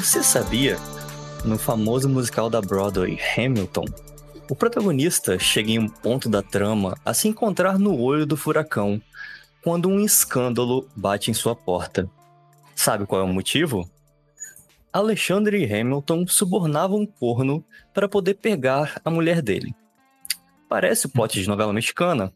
Você sabia? No famoso musical da Broadway, Hamilton, o protagonista chega em um ponto da trama a se encontrar no olho do furacão quando um escândalo bate em sua porta. Sabe qual é o motivo? Alexandre Hamilton subornava um corno para poder pegar a mulher dele. Parece o plot de novela mexicana,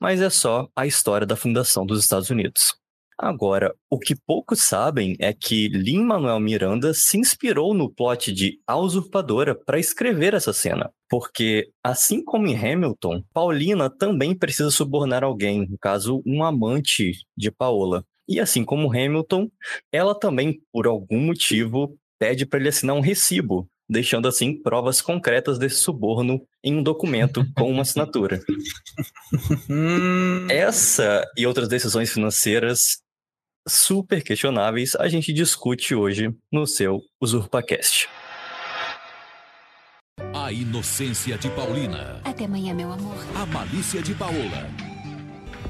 mas é só a história da fundação dos Estados Unidos. Agora, o que poucos sabem é que Lin-Manuel Miranda se inspirou no plot de A Usurpadora para escrever essa cena. Porque, assim como em Hamilton, Paulina também precisa subornar alguém, no caso, um amante de Paola. E assim como Hamilton, ela também, por algum motivo, pede para ele assinar um recibo, deixando assim provas concretas desse suborno em um documento com uma assinatura. Essa e outras decisões financeiras super questionáveis a gente discute hoje no seu UsurpaCast. A inocência de Paulina. Até amanhã, meu amor. A malícia de Paola.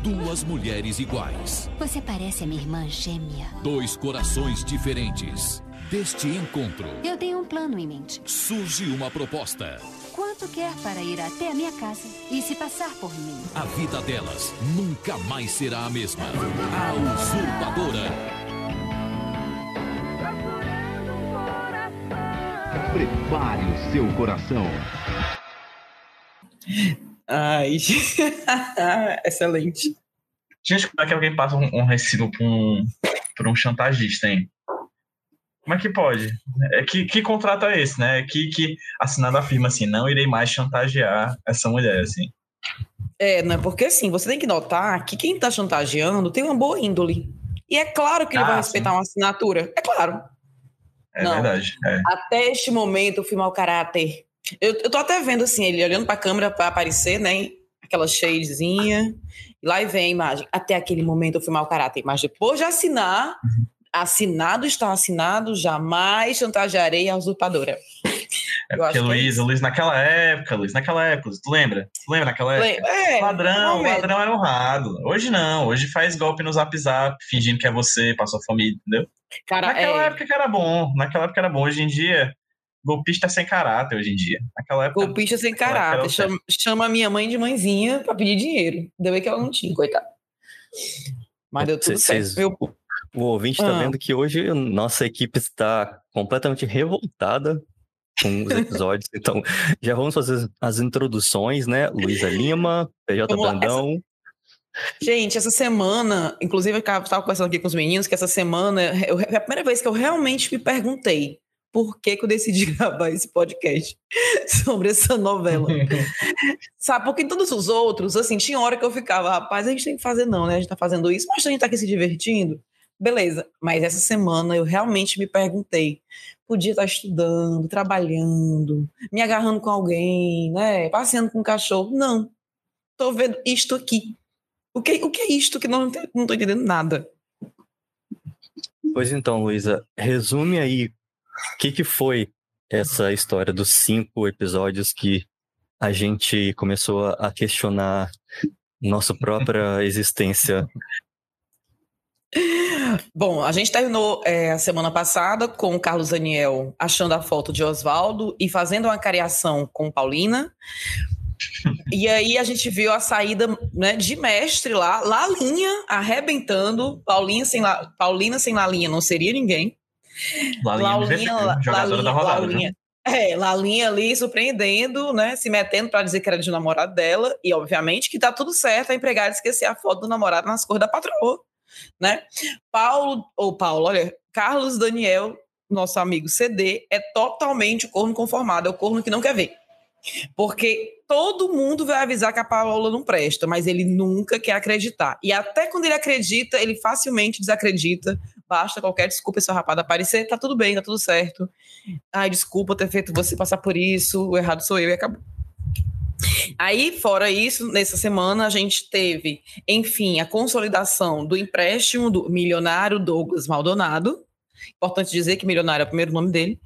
Duas mulheres iguais. Você parece a minha irmã gêmea. Dois corações diferentes. Deste encontro. Eu tenho um plano em mente. Surge uma proposta. Quanto quer para ir até a minha casa e se passar por mim? A vida delas nunca mais será a mesma. A usurpadora. Prepare o seu coração. Ai, excelente. Gente, como é que alguém passa um, um recibo pra um, pra um chantagista, hein? Como é que pode? É que, que contrato é esse, né? Que, que assinado afirma assim, não irei mais chantagear essa mulher, assim. É, né? Porque assim, você tem que notar que quem tá chantageando tem uma boa índole. E é claro que ele Ah, vai respeitar sim. uma assinatura. É claro. É Não. verdade. é. Até este momento eu fui mau caráter. Eu, eu tô até vendo assim, ele olhando pra câmera pra aparecer, né? Aquela shadezinha. E lá vem a imagem. Até aquele momento eu fui mau caráter. Mas depois de assinar, assinado está assinado, jamais chantagearei a usurpadora. É porque, que é Luiz. Luiz, naquela época, Luiz, naquela época, tu lembra? Tu lembra naquela época? É, Ladrão, ladrão era honrado. Hoje não, hoje faz golpe no zap zap, fingindo que é você, passou família, entendeu? Cara, Naquela é, época que era bom, naquela época era bom. Hoje em dia, golpista é sem caráter, hoje em dia. Naquela época. golpista sem caráter. Chama, chama a minha mãe de mãezinha pra pedir dinheiro. Deu aí que ela não tinha, coitada. Mas deu tudo Cês- certo. Meu, O ouvinte está Ah. vendo que hoje nossa equipe está completamente revoltada com os episódios. então, já vamos fazer as introduções, né? Luísa Lima, PJ Brandão. Gente, essa semana, inclusive eu estava conversando aqui com os meninos, que essa semana eu- é a primeira vez que eu realmente me perguntei por que, que eu decidi gravar esse podcast sobre essa novela. Sabe, porque em todos os outros, assim, tinha hora que eu ficava, rapaz, a gente tem que fazer não, né? A gente tá fazendo isso, mas a gente tá aqui se divertindo. Beleza, mas essa semana eu realmente me perguntei, podia estar estudando, trabalhando, me agarrando com alguém, né? Passeando com um cachorro. Não, tô vendo isto aqui. O que, o que é isto que não, não tô entendendo nada? Pois então, Luísa, resume aí o que, que foi essa história dos cinco episódios que a gente começou a questionar nossa própria existência. Bom, a gente terminou é, a semana passada com o Carlos Daniel achando a foto de Oswaldo e fazendo uma cariação com Paulina. E aí a gente viu a saída né, de mestre lá, Lalinha arrebentando, Paulinha sem La- Paulina sem Lalinha não seria ninguém. Lalinha, MVP, La- jogadora da rodada. viu? Lalinha, é, Lalinha ali surpreendendo, né? Se metendo pra dizer que era de namorado dela. E, obviamente, que tá tudo certo a empregada esquecer a foto do namorado nas cores da patroa, né? Paulo, ou Paulo, olha, Carlos Daniel, nosso amigo CD, é totalmente o corno conformado, é o corno que não quer ver. Porque todo mundo vai avisar que a Paola não presta, mas ele nunca quer acreditar. E até quando ele acredita, ele facilmente desacredita. Basta qualquer desculpa esse rapaz aparecer, tá tudo bem, tá tudo certo. Ai, desculpa ter feito você passar por isso, o errado sou eu e acabou. Aí, fora isso, nessa semana a gente teve, enfim, a consolidação do empréstimo do milionário Douglas Maldonado. Importante dizer que milionário é o primeiro nome dele.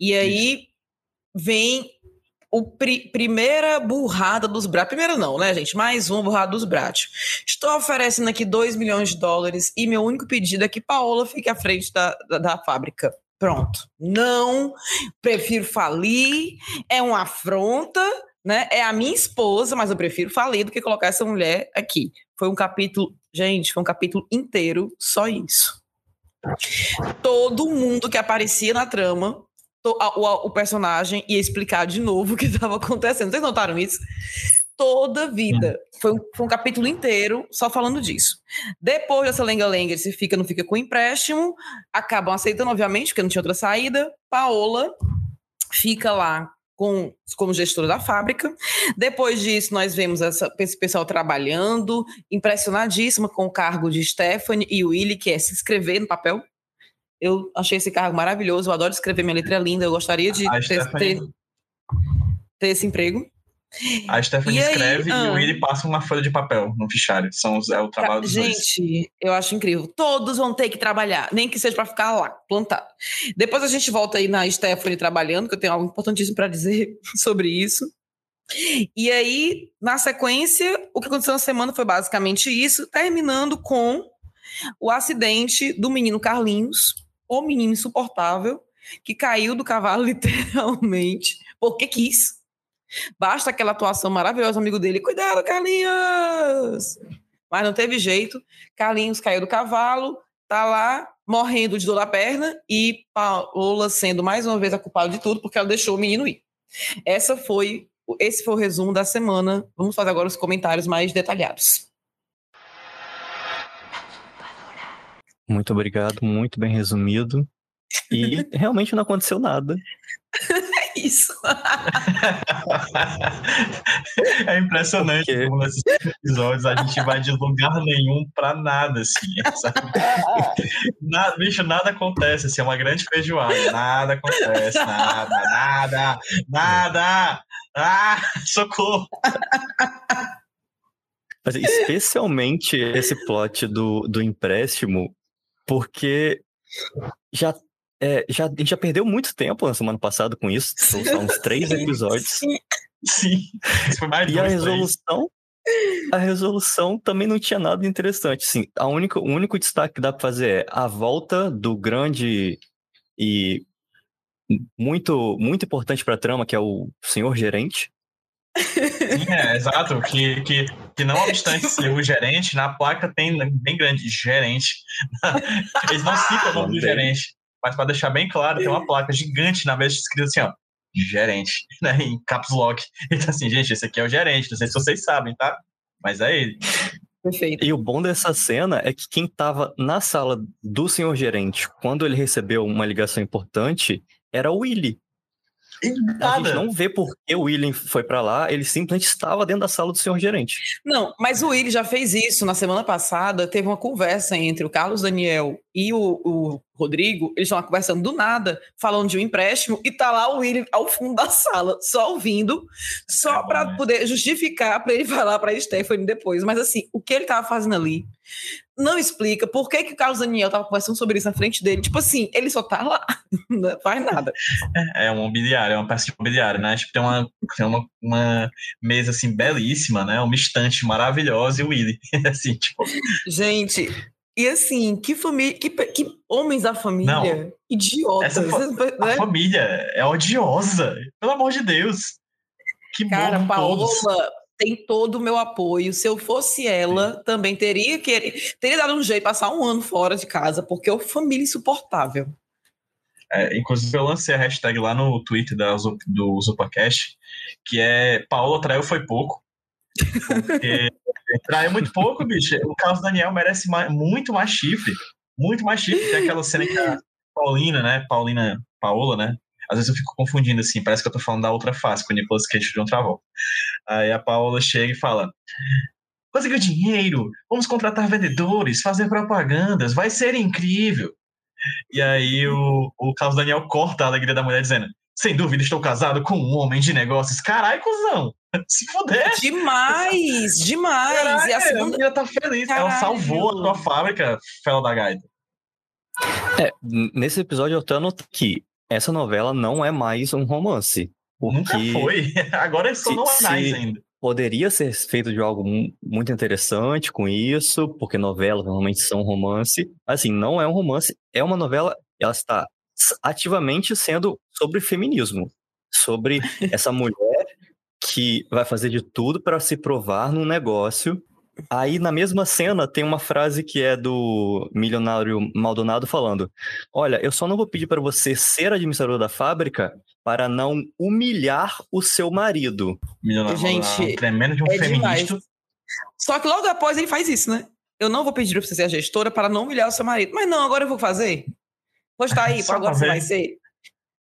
E aí vem o pri- primeira burrada dos braços. Primeira não, né, gente? Mais uma burrada dos braços. Estou oferecendo aqui 2 milhões de dólares e meu único pedido é que Paola fique à frente da, da, da fábrica. Pronto. Não, prefiro falir, é uma afronta, né? É a minha esposa, mas eu prefiro falir do que colocar essa mulher aqui. Foi um capítulo, gente, foi um capítulo inteiro só isso. Todo mundo que aparecia na trama, to- a- o, o personagem ia explicar de novo o que estava acontecendo. Vocês notaram isso? Toda a vida. Foi um, foi um capítulo inteiro só falando disso. Depois dessa lenga-lenga, se fica, não fica com empréstimo, acabam aceitando, obviamente, porque não tinha outra saída. Paola fica lá com, como gestora da fábrica. Depois disso, nós vemos essa- esse pessoal trabalhando, impressionadíssima com o cargo de Stephanie e Willy, que é se inscrever no papel. Eu achei esse cargo maravilhoso, eu adoro escrever, minha letra é linda, eu gostaria de ter, ter- ter esse emprego. A Stephanie E aí, escreve e ah. o Willy passa uma folha de papel no fichário. São os- é o trabalho dos dois. Gente, eu acho incrível. Todos vão ter que trabalhar, nem que seja para ficar lá, plantado. Depois a gente volta aí na Stephanie trabalhando, que eu tenho algo importantíssimo para dizer sobre isso. E aí, na sequência, o que aconteceu na semana foi basicamente isso, terminando com o acidente do menino Carlinhos, o menino insuportável, que caiu do cavalo literalmente, porque quis. Basta aquela atuação maravilhosa amigo dele. Cuidado, Carlinhos! Mas não teve jeito. Carlinhos caiu do cavalo, tá lá morrendo de dor na perna e Paola sendo mais uma vez a culpada de tudo porque ela deixou o menino ir. Essa foi, esse foi o resumo da semana. Vamos fazer agora os comentários mais detalhados. Muito obrigado, muito bem resumido. E realmente não aconteceu nada. É isso. é impressionante como nesses episódios a gente vai de lugar nenhum pra nada, assim. sabe? Nada, bicho, nada acontece, assim, é uma grande feijoada. Nada acontece, nada, nada, nada. Ah, socorro! Mas, especialmente esse plot do, do empréstimo, porque já, é, já, a gente já perdeu muito tempo na semana passada com isso. São só uns três episódios. Sim. Sim, isso foi mais E a resolução, a resolução também não tinha nada interessante. Assim, a única, o único destaque que dá para fazer é a volta do grande e muito muito importante para a trama, que é o senhor gerente. Sim, é, exato. Que, que, que não obstante ser o gerente, na placa tem bem grande gerente. Eles não citam o nome do gerente, mas para deixar bem claro, tem uma placa gigante na vez escrito assim, ó. Gerente, né? Em caps lock. Então, assim, gente, esse aqui é o gerente. Não sei se vocês sabem, tá? Mas é ele. Perfeito. E o bom dessa cena é que quem estava na sala do senhor gerente quando ele recebeu uma ligação importante era o Willy. A gente nada. não vê por que o William foi para lá, ele simplesmente estava dentro da sala do senhor gerente. Não, mas o Willi já fez isso na semana passada. Teve uma conversa entre o Carlos Daniel e o, o Rodrigo. Eles estão lá conversando do nada, falando de um empréstimo, e tá lá o Willi ao fundo da sala, só ouvindo, só É para né? poder justificar para ele falar para Stephanie depois. Mas assim, o que ele tava fazendo ali não explica por que, que o Carlos Daniel tava conversando sobre isso na frente dele. Tipo assim, ele só tá lá, não faz nada. É um mobiliário, é uma peça de mobiliário, né? Tipo, tem uma, tem uma, uma mesa, assim, belíssima, né? Uma estante maravilhosa e o Willy. Assim, tipo, Gente, e assim, que família, que, que homens da família, idiotas, essa fa- a né? família é odiosa. Pelo amor de Deus. Que Cara, Paola todos. tem todo o meu apoio. Se eu fosse ela, também teria que teria dado um jeito de passar um ano fora de casa, porque é uma família insuportável. É, inclusive, eu lancei a hashtag lá no Twitter da, Zu- do Zupacast, que é Paola traiu foi pouco. Porque traiu muito pouco, bicho. O Carlos Daniel merece ma- muito mais chifre. Muito mais chifre. Tem aquela cena que a Paulina, né? Paulina, Paola, né? Às vezes eu fico confundindo assim, parece que eu tô falando da outra face com o Nicolas Cage de um travão. Aí a Paola chega e fala: Conseguiu dinheiro, vamos contratar vendedores, fazer propagandas, vai ser incrível. E aí o, o Carlos Daniel corta a alegria da mulher dizendo: Sem dúvida, estou casado com um homem de negócios. Carai, cuzão! Se fuder! Demais, demais. E a a segunda menina tá feliz. Ela Caralho. salvou a tua fábrica, Fela da Gaita. É, nesse episódio eu até anotei que essa novela não é mais um romance. Nunca foi. Agora só se- não é mais ainda. poderia ser feito de algo mu- muito interessante com isso, porque novelas normalmente são romance. Assim, não é um romance, é uma novela, ela está ativamente sendo sobre feminismo, sobre essa mulher que vai fazer de tudo para se provar num negócio. Aí, na mesma cena, tem uma frase que é do milionário Maldonado falando: Olha, eu só não vou pedir para você ser administrador da fábrica para não humilhar o seu marido. Milionário Gente, Maldonado, tremendo de um é demais. feminista. Só que logo após ele faz isso, né? Eu não vou pedir pra você ser a gestora para não humilhar o seu marido. Mas não, agora eu vou fazer. Vou estar aí, Só agora você vai ser.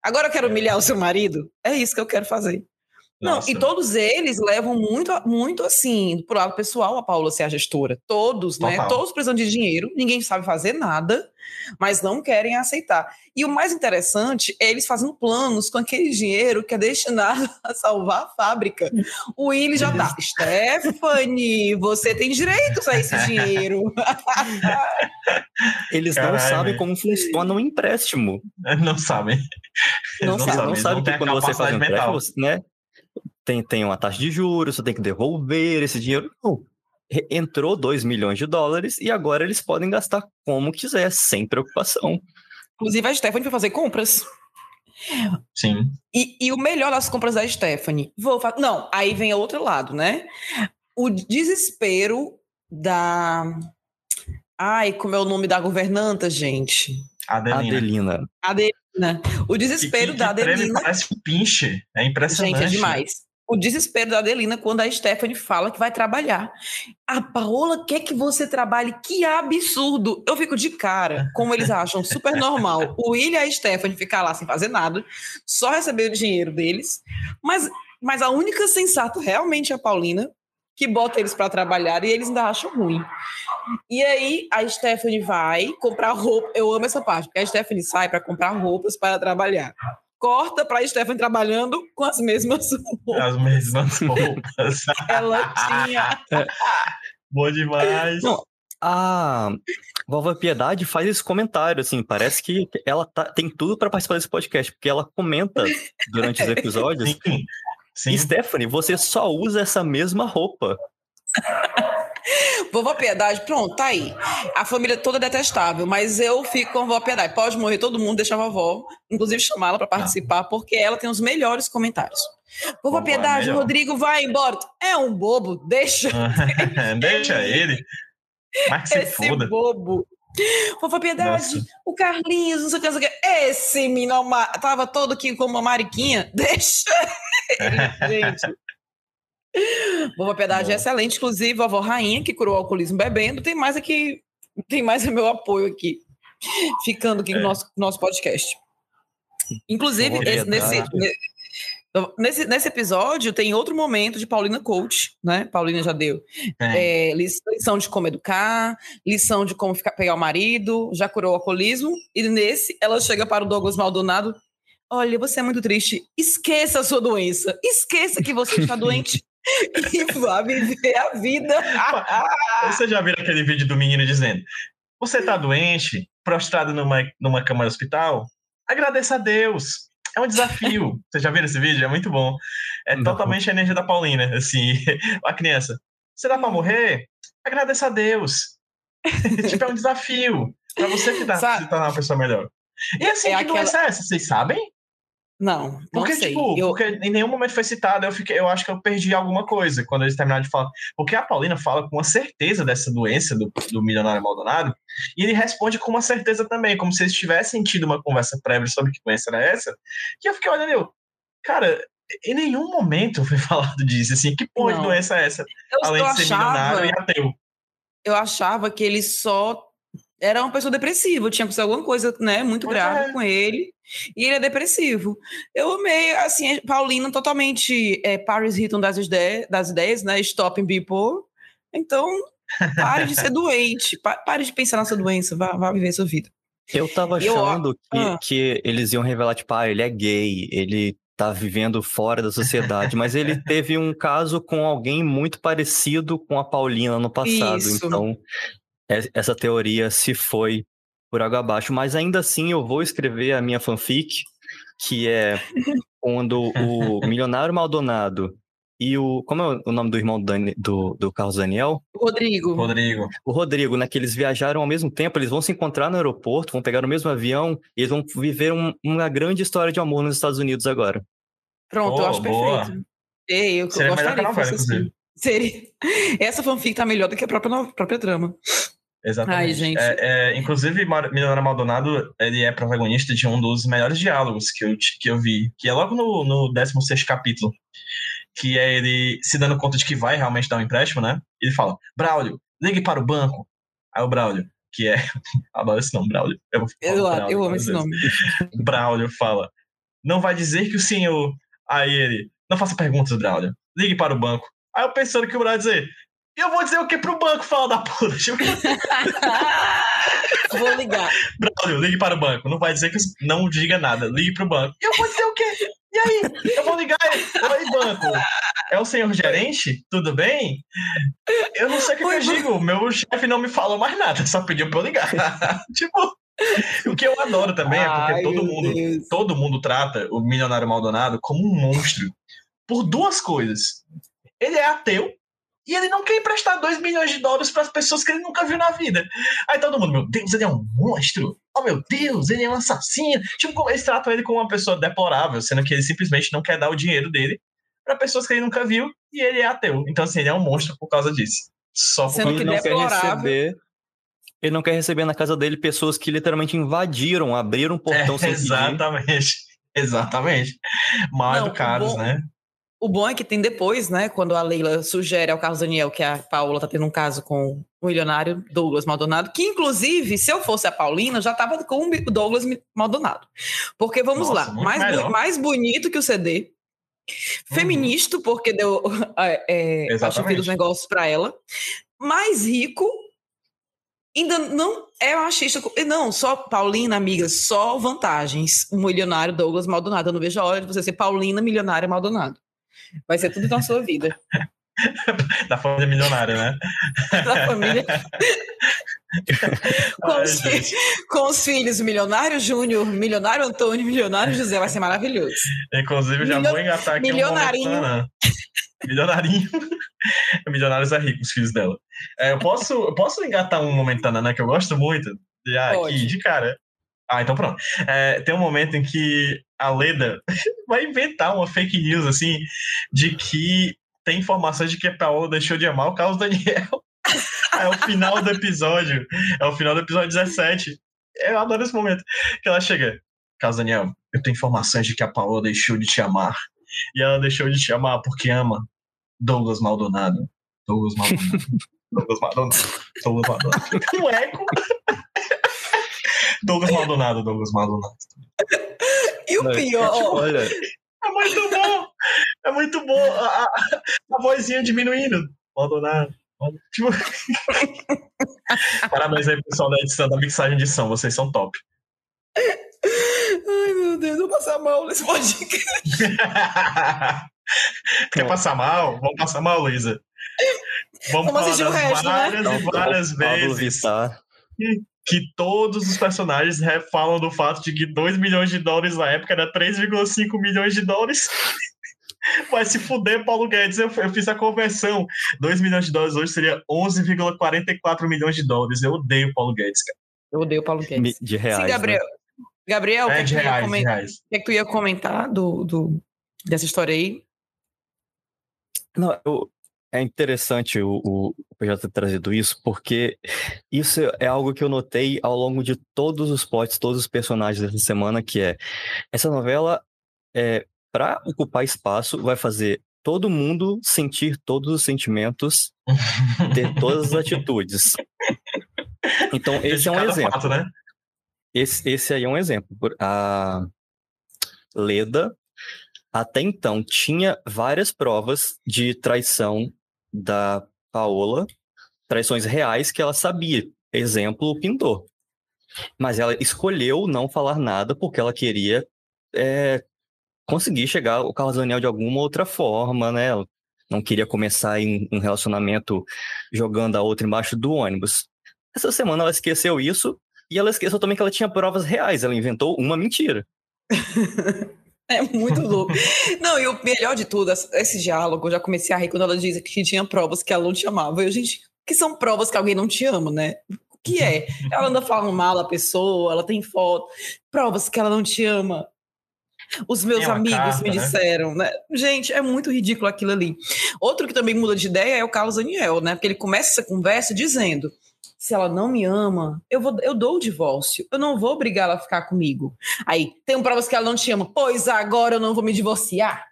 Agora eu quero humilhar o seu marido. É isso que eu quero fazer. Não, Nossa. e todos eles levam muito, muito assim, pro lado pessoal, a Paula ser a gestora. Todos, né? Total. Todos precisam de dinheiro, ninguém sabe fazer nada, mas não querem aceitar. E o mais interessante é eles fazendo planos com aquele dinheiro que é destinado a salvar a fábrica. O Willy já tá. Stephanie, você tem direitos a esse dinheiro. Eles não Caralho, sabem velho. como funciona um empréstimo. Não sabem. Não Eles sabem, Não eles sabe têm que quando você faz um empréstimo, né? Tem, tem uma taxa de juros, você tem que devolver esse dinheiro. Não. Entrou 2 milhões de dólares e agora eles podem gastar como quiser, sem preocupação. Inclusive, a Stephanie foi fazer compras. Sim. E, e o melhor das compras da Stephanie. Vou fa- Não, aí vem o outro lado, né? O desespero da. Ai, como é o nome da governanta, gente? Adelina. Adelina. Adelina. O desespero Que- que- da que treme, Adelina. Parece um pinche. É impressionante. Gente, é demais. O desespero da Adelina quando a Stephanie fala que vai trabalhar. A Paola quer que você trabalhe. Que absurdo! Eu fico de cara, como eles acham super normal. O William e a Stephanie ficar lá sem fazer nada, só receber o dinheiro deles. Mas, mas a única sensata realmente é a Paulina, que bota eles para trabalhar e eles ainda acham ruim. E aí a Stephanie vai comprar roupa. Eu amo essa parte, porque a Stephanie sai para comprar roupas para trabalhar. Corta para a Stephanie trabalhando com as mesmas roupas. As mesmas roupas. Ela tinha. Bom demais. Não, A Vovó Piedade faz esse comentário, assim, parece que ela tá- tem tudo para participar desse podcast, porque ela comenta durante os episódios. Sim. Sim. Stephanie, você só usa essa mesma roupa. Vovó Piedade, pronto, tá aí. A família toda é detestável, mas eu fico com a vovó Piedade. Pode morrer todo mundo, deixa a vovó, inclusive chamá-la para participar, porque ela tem os melhores comentários. Vovó é Piedade, melhor. Rodrigo, vai embora. É um bobo, deixa Deixa ele. Mas que se esse foda. bobo. Vovó Piedade, Nossa. o Carlinhos, não sei o que, não sei o que. Esse menino tava todo aqui como uma mariquinha. Deixa ele, gente. Vovó Piedade é excelente, inclusive, vovó Rainha, que curou o alcoolismo bebendo, tem mais aqui, tem mais o meu apoio aqui, ficando aqui no É. nosso, nosso podcast. Inclusive, esse- nesse, nesse, nesse episódio tem outro momento de Paulina Coach, né? Paulina já deu. É, lis- lição de como educar, lição de como ficar, pegar o marido, já curou o alcoolismo, e nesse ela chega para o Douglas Maldonado. Olha, você é muito triste. Esqueça a sua doença. Esqueça que você está doente e vá viver a vida. Você já viu aquele vídeo do menino dizendo: Você tá doente, prostrado numa, numa cama de hospital? Agradeça a Deus. É um desafio. Você já viu esse vídeo? É muito bom. É Não. totalmente a energia da Paulina. Assim, a criança. Você dá pra morrer? Agradeça a Deus. tipo, é um desafio pra você que tá, se tornar uma pessoa melhor. E assim, É que doença é essa? Vocês sabem? Não, não Porque, sei. tipo, Eu- porque em nenhum momento foi citado, eu, fiquei, eu acho que eu perdi alguma coisa quando eles terminaram de falar. Porque a Paulina fala com uma certeza dessa doença do, do milionário Maldonado, e ele responde com uma certeza também, como se eles tivessem tido uma conversa prévia sobre que doença era essa. E eu fiquei olhando, eu, cara, em nenhum momento foi falado disso, assim, que porra de Não. doença é essa? eu, Além eu de ser achava, milionário e ateu. eu achava que ele só era uma pessoa depressiva, tinha acontecido alguma coisa, né, muito grave é. com ele, e ele é depressivo. Eu amei, assim, Paulina totalmente é, Paris Hilton das, ide das ideias, né, stopping people. Então, pare de ser doente, pa- pare de pensar nessa doença, vá, vá viver sua vida. Eu tava Eu- achando que, ah. que eles iam revelar, tipo, ah, ele é gay, ele tá vivendo fora da sociedade, mas ele teve um caso com alguém muito parecido com a Paulina no passado, Isso. então é- essa teoria se foi por água abaixo, mas ainda assim eu vou escrever a minha fanfic, que é quando o milionário Maldonado e o. Como é o nome do irmão do, Dani- do, do Carlos Daniel? Rodrigo. Rodrigo. O Rodrigo, né? Que eles viajaram ao mesmo tempo, eles vão se encontrar no aeroporto, vão pegar o mesmo avião e eles vão viver um- uma grande história de amor nos Estados Unidos agora. Pronto, eu acho boa. perfeito. Ei, eu, Seria eu melhor que gostaria a que novela, assim. Seria. Essa fanfic tá melhor do que a própria, própria trama. Exatamente. Ai. É, é, inclusive, Milionário Maldonado, ele é protagonista de um dos melhores diálogos que eu, que eu vi, que é logo no, no 16 capítulo, que é ele se dando conta de que vai realmente dar um empréstimo, né? Ele fala, Braulio, ligue para o banco. Aí o Braulio, que é... Adoro esse nome, Braulio. Eu, Eu, Braulio eu amo esse vezes. nome. Braulio fala, não vai dizer que o senhor... Aí ele, não faça perguntas, Braulio. Ligue para o banco. Aí eu pensando que o Braulio ia dizer, eu vou dizer o que pro banco, fala da puta. Tipo, Vou ligar. Braulio, ligue para o banco. Não vai dizer que não diga nada. Ligue para o banco. Eu vou dizer o quê? E aí? Eu vou ligar. Oi, banco. É o senhor gerente? Tudo bem? Eu não sei o que, que eu digo. Meu chefe não me falou mais nada. Só pediu para eu ligar. tipo, o que eu adoro também é porque Ai, todo mundo, Deus. todo mundo trata o milionário Maldonado como um monstro por duas coisas. Ele é ateu e ele não quer emprestar 2 milhões de dólares para as pessoas que ele nunca viu na vida. Aí todo mundo, meu Deus, ele é um monstro. Oh, meu Deus, ele é um assassino. Tipo, como eles tratam ele como uma pessoa deplorável, sendo que ele simplesmente não quer dar o dinheiro dele para pessoas que ele nunca viu e ele é ateu. Então, assim, ele é um monstro por causa disso. Só por Sendo que Ele não quer receber. Ele não quer receber na casa dele pessoas que literalmente invadiram, abriram um portão É, sem pedir. exatamente. Exatamente. Mal Não, educados, bom- né? O bom é que tem depois, né? Quando a Leila sugere ao Carlos Daniel que a Paula tá tendo um caso com o milionário Douglas Maldonado, que inclusive, se eu fosse a Paulina, já tava com o Douglas Maldonado. Porque vamos Nossa, lá, mais, mais bonito que o CD, feminista, porque deu é, a chave dos negócios para ela, mais rico. Ainda não é machista. Não, só Paulina, amiga, só vantagens. O milionário Douglas Maldonado. Eu não vejo a hora de você ser Paulina, milionária Maldonado. Vai ser tudo na sua vida. Da família milionária, né? Da família. com, os, com os filhos, milionário Júnior, milionário Antônio, milionário José, vai ser maravilhoso. Inclusive, já Milio- vou engatar aqui milionarinho. um. Milionarinho. Milionários é rico, os filhos dela. É, eu, posso, eu posso engatar um momento Tanana que eu gosto muito? Já Pode. aqui, de cara. Ah, então pronto. É, tem um momento em que a Leda vai inventar uma fake news, assim, de que tem informações de que a Paola deixou de amar o Carlos Daniel. É o final do episódio. É o final do episódio 17. Eu adoro esse momento. Que ela chega. Carlos Daniel, eu tenho informações de que a Paola deixou de te amar. E ela deixou de te amar porque ama Douglas Maldonado. Douglas Maldonado. Douglas Maldonado. Douglas Maldonado. Um eco. Douglas Maldonado, Douglas Maldonado. E o pior, Olha, É muito bom! É muito bom a, a, a vozinha diminuindo. Maldonado. Tipo... Parabéns aí, pessoal da edição, da mixagem de som. Vocês são top. ai meu Deus, eu vou passar mal nesse podcast. Quer passar mal? Vamos passar mal, Luísa. Vamos, Vamos assistir o resto, né? várias e várias Pablo vezes Vittar. Que todos os personagens falam do fato de que 2 milhões de dólares na época era 3,5 milhões de dólares. Vai se fuder, Paulo Guedes. Eu, eu fiz a conversão. 2 milhões de dólares hoje seria 11,44 milhões de dólares. Eu odeio Paulo Guedes, cara. Eu odeio o Paulo Guedes. De reais. Sim, né? Gabriel. Gabriel, o que, É é que reais, comentar? reais. O que é que tu ia comentar do, do, dessa história aí? Não, eu- é interessante o, o, o PJ ter trazido isso, porque isso é algo que eu notei ao longo de todos os plots, todos os personagens dessa semana, que é essa novela, é, para ocupar espaço, vai fazer todo mundo sentir todos os sentimentos, ter todas as atitudes. Então, esse é um exemplo. fato, né? Esse, esse aí é um exemplo. A Leda, até então, tinha várias provas de traição da Paola, traições reais que ela sabia. Exemplo, o pintor. Mas ela escolheu não falar nada porque ela queria é, conseguir chegar ao Carlos Daniel de alguma outra forma, né? Ela não queria começar em um relacionamento jogando a outra embaixo do ônibus. Essa semana ela esqueceu isso e ela esqueceu também que ela tinha provas reais. Ela inventou uma mentira. É muito louco. Não, e o melhor de tudo, esse diálogo, eu já comecei a rir quando ela diz que tinha provas que ela não te amava. Eu, gente, que são provas que alguém não te ama, né? O que é? Ela anda falando mal da pessoa, ela tem foto, provas que ela não te ama. Os meus amigos carta, me disseram, né? Gente, é muito ridículo aquilo ali. Outro que também muda de ideia é o Carlos Daniel, né? Porque ele começa essa conversa dizendo: se ela não me ama, eu, vou, eu dou o divórcio. Eu não vou obrigar ela a ficar comigo. Aí, tem provas que ela não te ama. Pois agora eu não vou me divorciar.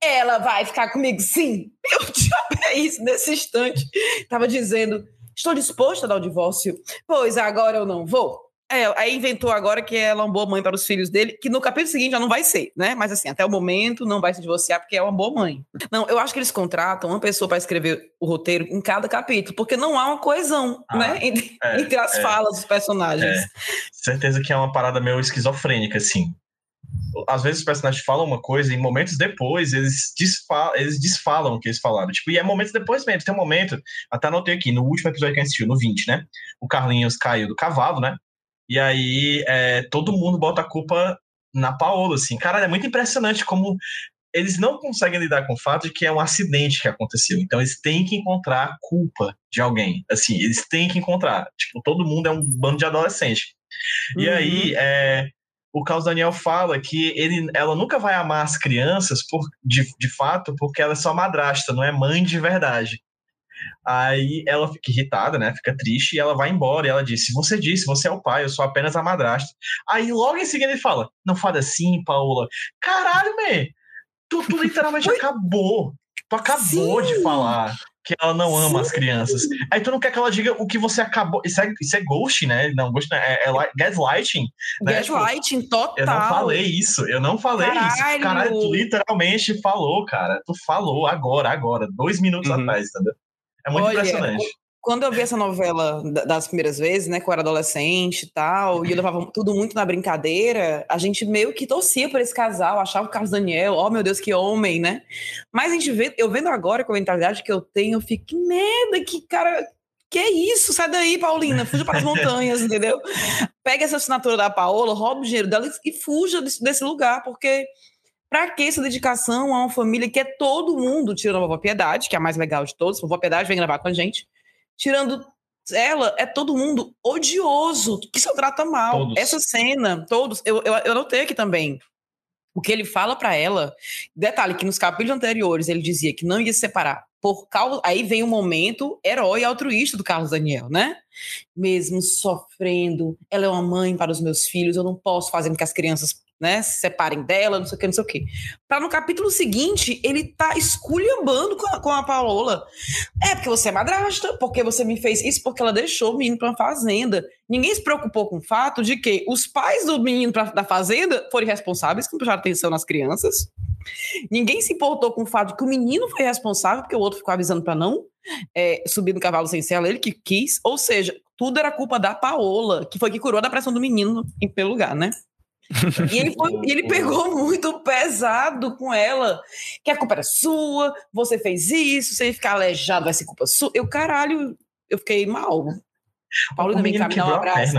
Ela vai ficar comigo, sim. Eu diabo é isso nesse instante. Tava dizendo, estou disposta a dar o divórcio. Pois agora eu não vou. É, aí inventou agora que ela é uma boa mãe para os filhos dele, que no capítulo seguinte já não vai ser, né? Mas assim, até o momento não vai se divorciar porque é uma boa mãe. Não, eu acho que eles contratam uma pessoa para escrever o roteiro em cada capítulo, porque não há uma coesão, ah, né? Entre, é, entre as é, falas dos personagens. É. Certeza que é uma parada meio esquizofrênica, assim às vezes os personagens falam uma coisa e momentos depois eles, desfalam, eles desfalam o que eles falaram. Tipo, e é momentos depois mesmo. Tem um momento, até anotei aqui, no último episódio que a gente assistiu, no 20, né? O Carlinhos caiu do cavalo, né? E aí é, todo mundo bota a culpa na Paola, assim. Cara, é muito impressionante como eles não conseguem lidar com o fato de que é um acidente que aconteceu. Então eles têm que encontrar a culpa de alguém. Assim, eles têm que encontrar. Tipo, todo mundo é um bando de adolescente. E uhum. aí, é, o Carlos Daniel fala que ele, ela nunca vai amar as crianças por, de, de fato porque ela é só madrasta, não é mãe de verdade. Aí ela fica irritada, né? Fica triste e ela vai embora. E ela diz: Você disse, você é o pai, eu sou apenas a madrasta. Aí logo em seguida ele fala: Não fala assim, Paola. Caralho, man! Tu, tu literalmente acabou. Tu acabou Sim. de falar que ela não ama Sim. as crianças. Aí tu não quer que ela diga o que você acabou. Isso é, isso é ghost, né? Não, ghost não, é, é gaslighting. Né? Gaslighting tipo, total. Eu não falei isso. Eu não falei Caralho. isso. Caralho, tu literalmente falou, cara. Tu falou agora, agora, dois minutos uhum. atrás, entendeu? É muito Olha, impressionante quando eu vi essa novela das primeiras vezes, né, que eu era adolescente e tal, e eu levava tudo muito na brincadeira, a gente meio que torcia por esse casal, achava o Carlos Daniel, oh meu Deus, que homem, né? Mas a gente vê, eu vendo agora com a mentalidade que eu tenho, eu fico, que merda, que cara, que é isso? Sai daí, Paulina, fuja para as montanhas, entendeu? Pega essa assinatura da Paola, rouba o dinheiro dela e fuja desse, desse lugar, porque para que essa dedicação a uma família que é todo mundo, tirando a vovó Piedade, que é a mais legal de todos, a vovó Piedade vem gravar com a gente, tirando ela, é todo mundo odioso, que se trata mal. Todos. Essa cena, todos, eu, eu, eu notei aqui também. O que ele fala para ela, detalhe que nos capítulos anteriores ele dizia que não ia se separar por causa. Aí vem o momento herói altruísta do Carlos Daniel, né? Mesmo sofrendo, ela é uma mãe para os meus filhos, eu não posso fazer com que as crianças né, se separem dela, não sei o que, não sei o que. Pra no capítulo seguinte, ele tá esculhambando com a, com a Paola. É porque você é madrasta, porque você me fez isso, porque ela deixou o menino pra fazenda. Ninguém se preocupou com o fato de que os pais do menino pra, da fazenda foram responsáveis que prestaram atenção nas crianças. Ninguém se importou com o fato de que o menino foi responsável, porque o outro ficou avisando para não é, subir no cavalo sem ser ela, ele que quis. Ou seja, tudo era culpa da Paola, que foi que curou a depressão do menino em primeiro lugar, né? E ele, foi, ele pegou muito pesado com ela. Que a culpa era sua, você fez isso, você ficar aleijado, vai ser culpa sua. Eu, caralho, eu fiquei mal. Paulo também cabe dar um abraço.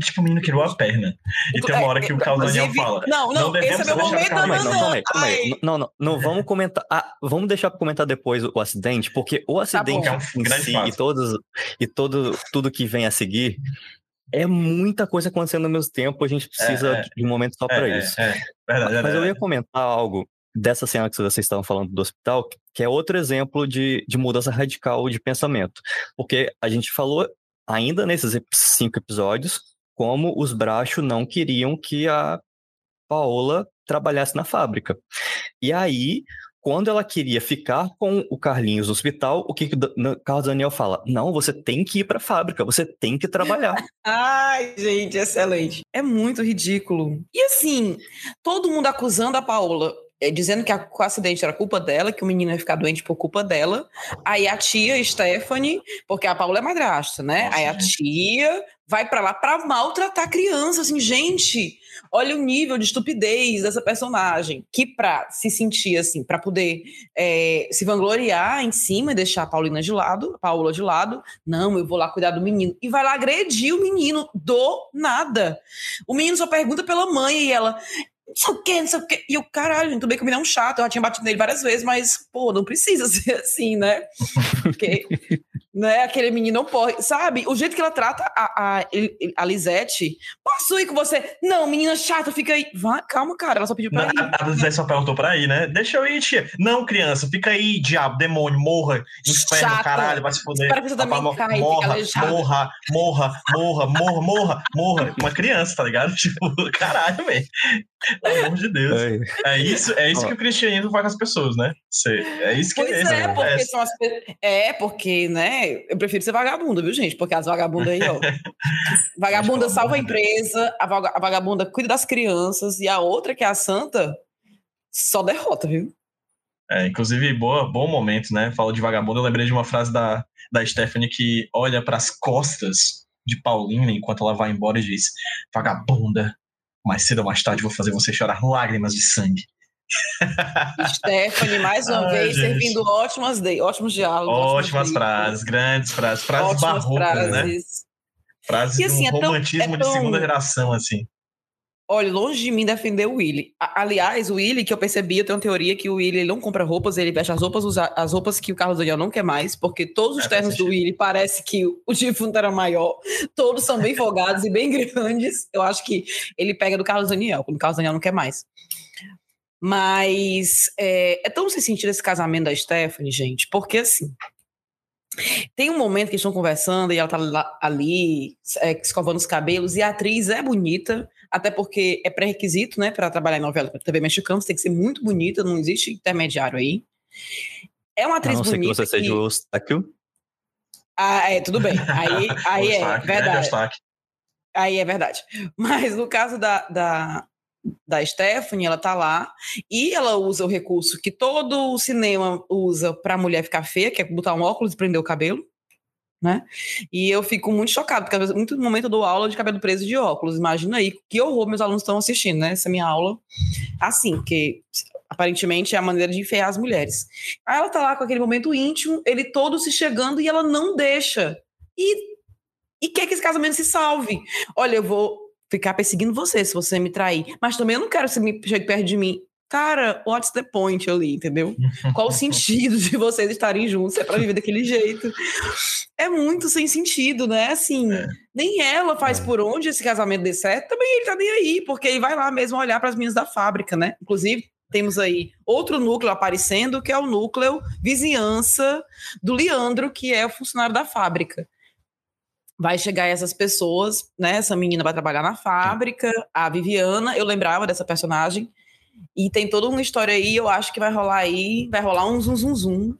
Tipo, o menino quebrou a perna. E tem uma hora que o Carlos Daniel fala. Não, não, não esse é meu momento, calma, não, não, calma aí, calma aí. Não, não, não vamos comentar. Ah, vamos deixar para comentar depois o, o, acidente, porque o tá acidente tá em si e, todos, e todo, tudo que vem a seguir é muita coisa acontecendo ao mesmo tempo, a gente precisa é, é, de um momento só para é, isso. É, verdade, Mas eu ia comentar algo dessa cena que vocês estavam falando do hospital, que é outro exemplo de, de mudança radical de pensamento. Porque a gente falou ainda nesses cinco episódios como os Bracho não queriam que a Paola trabalhasse na fábrica. E aí quando ela queria ficar com o Carlinhos no hospital, o que, que o Carlos Daniel fala? Não, você tem que ir para a fábrica, você tem que trabalhar. Ai, gente, excelente. É muito ridículo. E assim, todo mundo acusando a Paola é, dizendo que a, o acidente era culpa dela, que o menino ia ficar doente por culpa dela. Aí a tia Stephanie, porque a Paula é madrasta, né? Nossa, Aí a tia vai para lá para maltratar a criança, assim, gente. Olha o nível de estupidez dessa personagem, que para se sentir assim, para poder é, se vangloriar em cima e deixar a Paulina de lado, Paula de lado, não, eu vou lá cuidar do menino e vai lá agredir o menino do nada. O menino só pergunta pela mãe e ela, não sei o quê, não sei o quê. E o caralho, tudo bem que o menino é um chato, eu já tinha batido nele várias vezes, mas, pô, não precisa ser assim, né? Porque, né, aquele menino não pode, sabe? O jeito que ela trata a, a, a Lisette, posso ir com você? Não, menina chata, fica aí. Vai, calma, cara, ela só pediu pra Não, ir. a Lisette só perguntou pra ir, né? Deixa eu ir, tia. Não, criança, fica aí, diabo, demônio, morra, inferno, Chata. caralho, vai se foder. Espero que você também morra, fique aleijada. morra, morra, morra, morra, morra, morra. Uma criança, tá ligado? Tipo, caralho, velho. Pelo amor de Deus. Ai, É isso, é isso Ó. que o cristianismo faz com as pessoas, né? É isso que Pois esse é, porque acontece. são as É, porque, né? Eu prefiro ser vagabunda, viu, gente? Porque as vagabundas aí, ó. vagabunda Mas, pelo salva a empresa, a vaga- a vagabunda cuida das crianças, e a outra, que é a santa, só derrota, viu? É, inclusive, boa, bom momento, né? Fala de vagabundo. Eu lembrei de uma frase da, da Stephanie que olha pras costas de Paulina enquanto ela vai embora e diz: Vagabunda, mais cedo ou mais tarde vou fazer você chorar lágrimas de sangue. Stephanie, mais uma Ai, vez, gente. servindo ótimas, de... ótimos diálogos. Ótimas ótimas frases, grandes frases, frases Ótimas barrocas, né? frases. Frases E, assim, de é tão- romantismo é de tão- segunda geração, assim. Olha, longe de mim defender o Willy. A- Aliás, o Willy, que eu percebi, eu tenho uma teoria que o Willy não compra roupas, ele veste as roupas, usa- as roupas que o Carlos Daniel não quer mais, porque todos os É, ternos do. Willy parece que o defunto era maior, todos são bem folgados e bem grandes. Eu acho que ele pega do Carlos Daniel, quando o Carlos Daniel não quer mais. Mas é, é tão sem sentido esse casamento da Stephanie, gente, porque assim. Tem um momento que estão conversando e ela tá lá- ali, é, escovando os cabelos, e a atriz é bonita, até porque é pré-requisito, né, para trabalhar em novela TV mexicana, você tem que ser muito bonita, não existe intermediário aí. É uma atriz não ser que bonita. você seja que- o Eustáquio. Ah, é, tudo bem. Aí, aí é, grande verdade. Aí é verdade. Mas no caso da, da, da Stephanie, ela tá lá e ela usa o recurso que todo o cinema usa pra mulher ficar feia, que é botar um óculos e prender o cabelo. Né? E eu fico muito chocada, porque muito momento eu dou aula de cabelo preso de óculos. Imagina aí que horror meus alunos estão assistindo, né? Essa minha aula. Assim, porque aparentemente é a maneira de enfiar as mulheres. Aí ela tá lá com aquele momento íntimo, ele todo se chegando e ela não deixa. E, e quer que esse casamento se salve. Olha, eu vou ficar perseguindo você se você me trair, mas também eu não quero que você me chegue perto de mim. Cara, what's the point ali, entendeu? Qual o sentido de vocês estarem juntos? É pra viver daquele jeito. É muito sem sentido, né? Assim, nem ela faz por onde esse casamento dê certo, também ele tá nem aí, porque ele vai lá mesmo olhar para as meninas da fábrica, né? Inclusive, temos aí outro núcleo aparecendo, que é o núcleo vizinhança do Leandro, que é o funcionário da fábrica. Vai chegar essas pessoas, né? Essa menina vai trabalhar na fábrica, a Viviana, eu lembrava dessa personagem, e tem toda uma história aí, eu acho que vai rolar aí, vai rolar um zum zum zum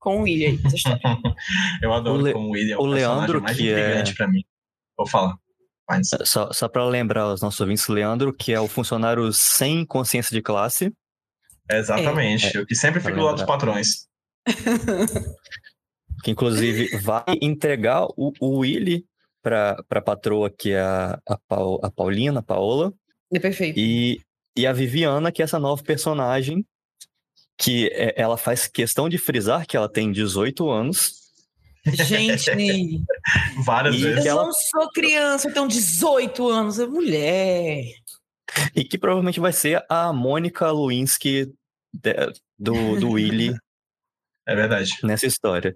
com o William aí. Eu adoro O Le- como o William é o o Leandro, mais que é- pra mim. Vou falar. Mas, Só, só para lembrar aos nossos ouvintes, o Leandro, que é o funcionário sem consciência de classe, exatamente. É, o que sempre fica do lado dos patrões. que inclusive vai entregar o, o Willy para a patroa, que é a, a, Pau- a Paulina, a Paola, É perfeito. e, e a Viviana, que é essa nova personagem, que é- ela faz questão de frisar que ela tem 18 anos, Gente, Várias E eu vezes. que ela- não sou criança, eu tenho 18 anos, é mulher. e que provavelmente vai ser a Mônica Lewinsky de- do, do Willy É verdade. nessa história.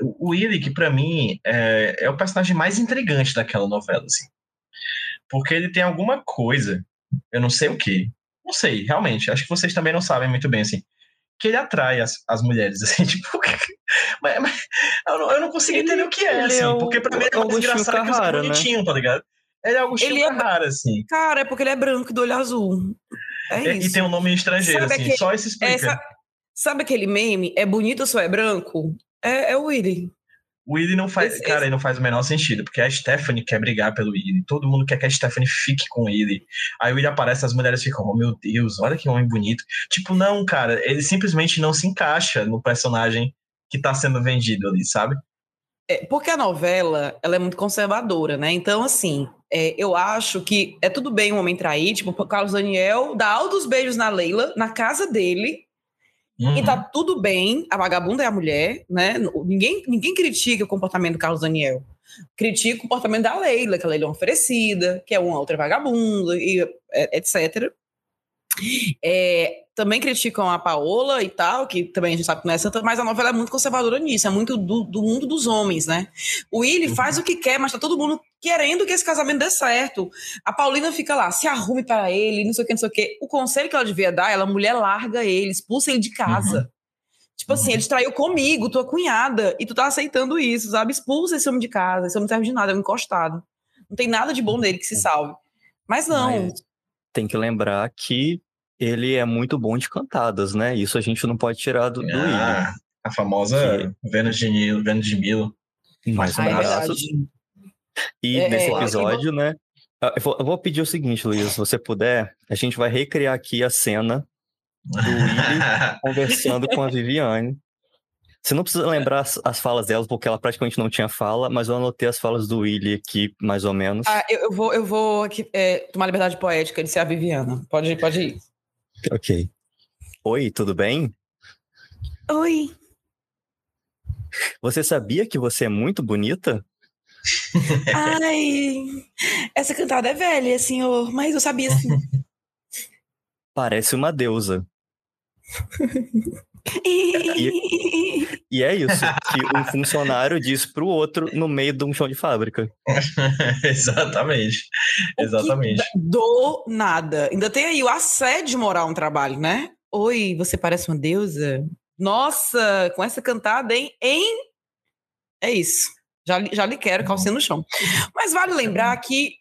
O que pra mim é, é o personagem mais intrigante daquela novela, assim. Porque ele tem alguma coisa, eu não sei o que, não sei, realmente, acho que vocês também não sabem muito bem, assim, que ele atrai as, as mulheres, assim, tipo. mas, mas eu, não, eu não consigo entender o que é, ele assim, é o- porque pra mim é mais engraçado que né? bonitinho, tá ligado? Ele é Agostinho Ele é- assim. Cara, é porque ele é branco e do olho azul. É E, isso. e tem um nome estrangeiro, Sabe assim, aquele- só isso explica. Essa- sabe aquele meme? É bonito ou só é branco? É, é o Willy. O Willy não faz. Esse- cara, esse- ele não faz o menor sentido, porque a Stephanie quer brigar pelo Willy. Todo mundo quer que a Stephanie fique com o Willy. Aí o Willy aparece, as mulheres ficam, oh meu Deus, olha que homem bonito. Tipo, não, cara, ele simplesmente não se encaixa no personagem que tá sendo vendido ali, sabe? É, porque a novela, ela é muito conservadora, né? Então, assim, é, eu acho que é tudo bem o homem trair, tipo, o Carlos Daniel dá altos beijos na Leila, na casa dele, Uhum. E tá tudo bem, a vagabunda é a mulher, né? Ninguém, ninguém critica o comportamento do Carlos Daniel. critica o comportamento da Leila, que a Leila é uma oferecida, que é uma outra vagabunda, e é, etc. É, também criticam a Paola e tal, que também a gente sabe que não é santa, mas a novela é muito conservadora nisso, é muito do, do mundo dos homens, né? O Willy faz o que quer, mas tá todo mundo querendo que esse casamento dê certo. A Paulina fica lá, se arrume para ele, não sei o que, não sei o que. O conselho que ela devia dar, ela, mulher, larga ele, expulsa ele de casa. Uhum. Tipo assim, ele traiu comigo, tua cunhada, e tu tá aceitando isso, sabe? Expulsa esse homem de casa, esse homem não serve de nada, é um encostado. Não tem nada de bom nele que se salve. Mas não. Mas tem que lembrar que ele é muito bom de cantadas, né? Isso a gente não pode tirar do, do ah, A famosa que... Vênus de Milo. Vênus de Milo. Mais um ah, E é, nesse episódio, é, né? Ah, eu vou, eu vou, pedir o seguinte, Luiz, se você puder, a gente vai recriar aqui a cena do Willy conversando com a Viviane. Você não precisa lembrar as, as, falas delas, porque ela praticamente não tinha fala, mas eu anotei as falas do Willy aqui, mais ou menos. Ah, eu, eu vou, eu vou aqui, é, tomar liberdade poética de ser a Viviana. Pode, pode ir. Ok. Oi, tudo bem? Oi. Você sabia que você é muito bonita? Ai, essa cantada é velha, senhor, mas eu sabia sim. Parece uma deusa. E, e, é isso que um funcionário diz para o outro no meio de um chão de fábrica. Exatamente. Exatamente. Do nada. Ainda tem aí o assédio moral no trabalho, né? Oi, você parece uma deusa? Nossa, com essa cantada, hein? hein? É isso. Já, já lhe quero calcinha no chão. Mas vale lembrar que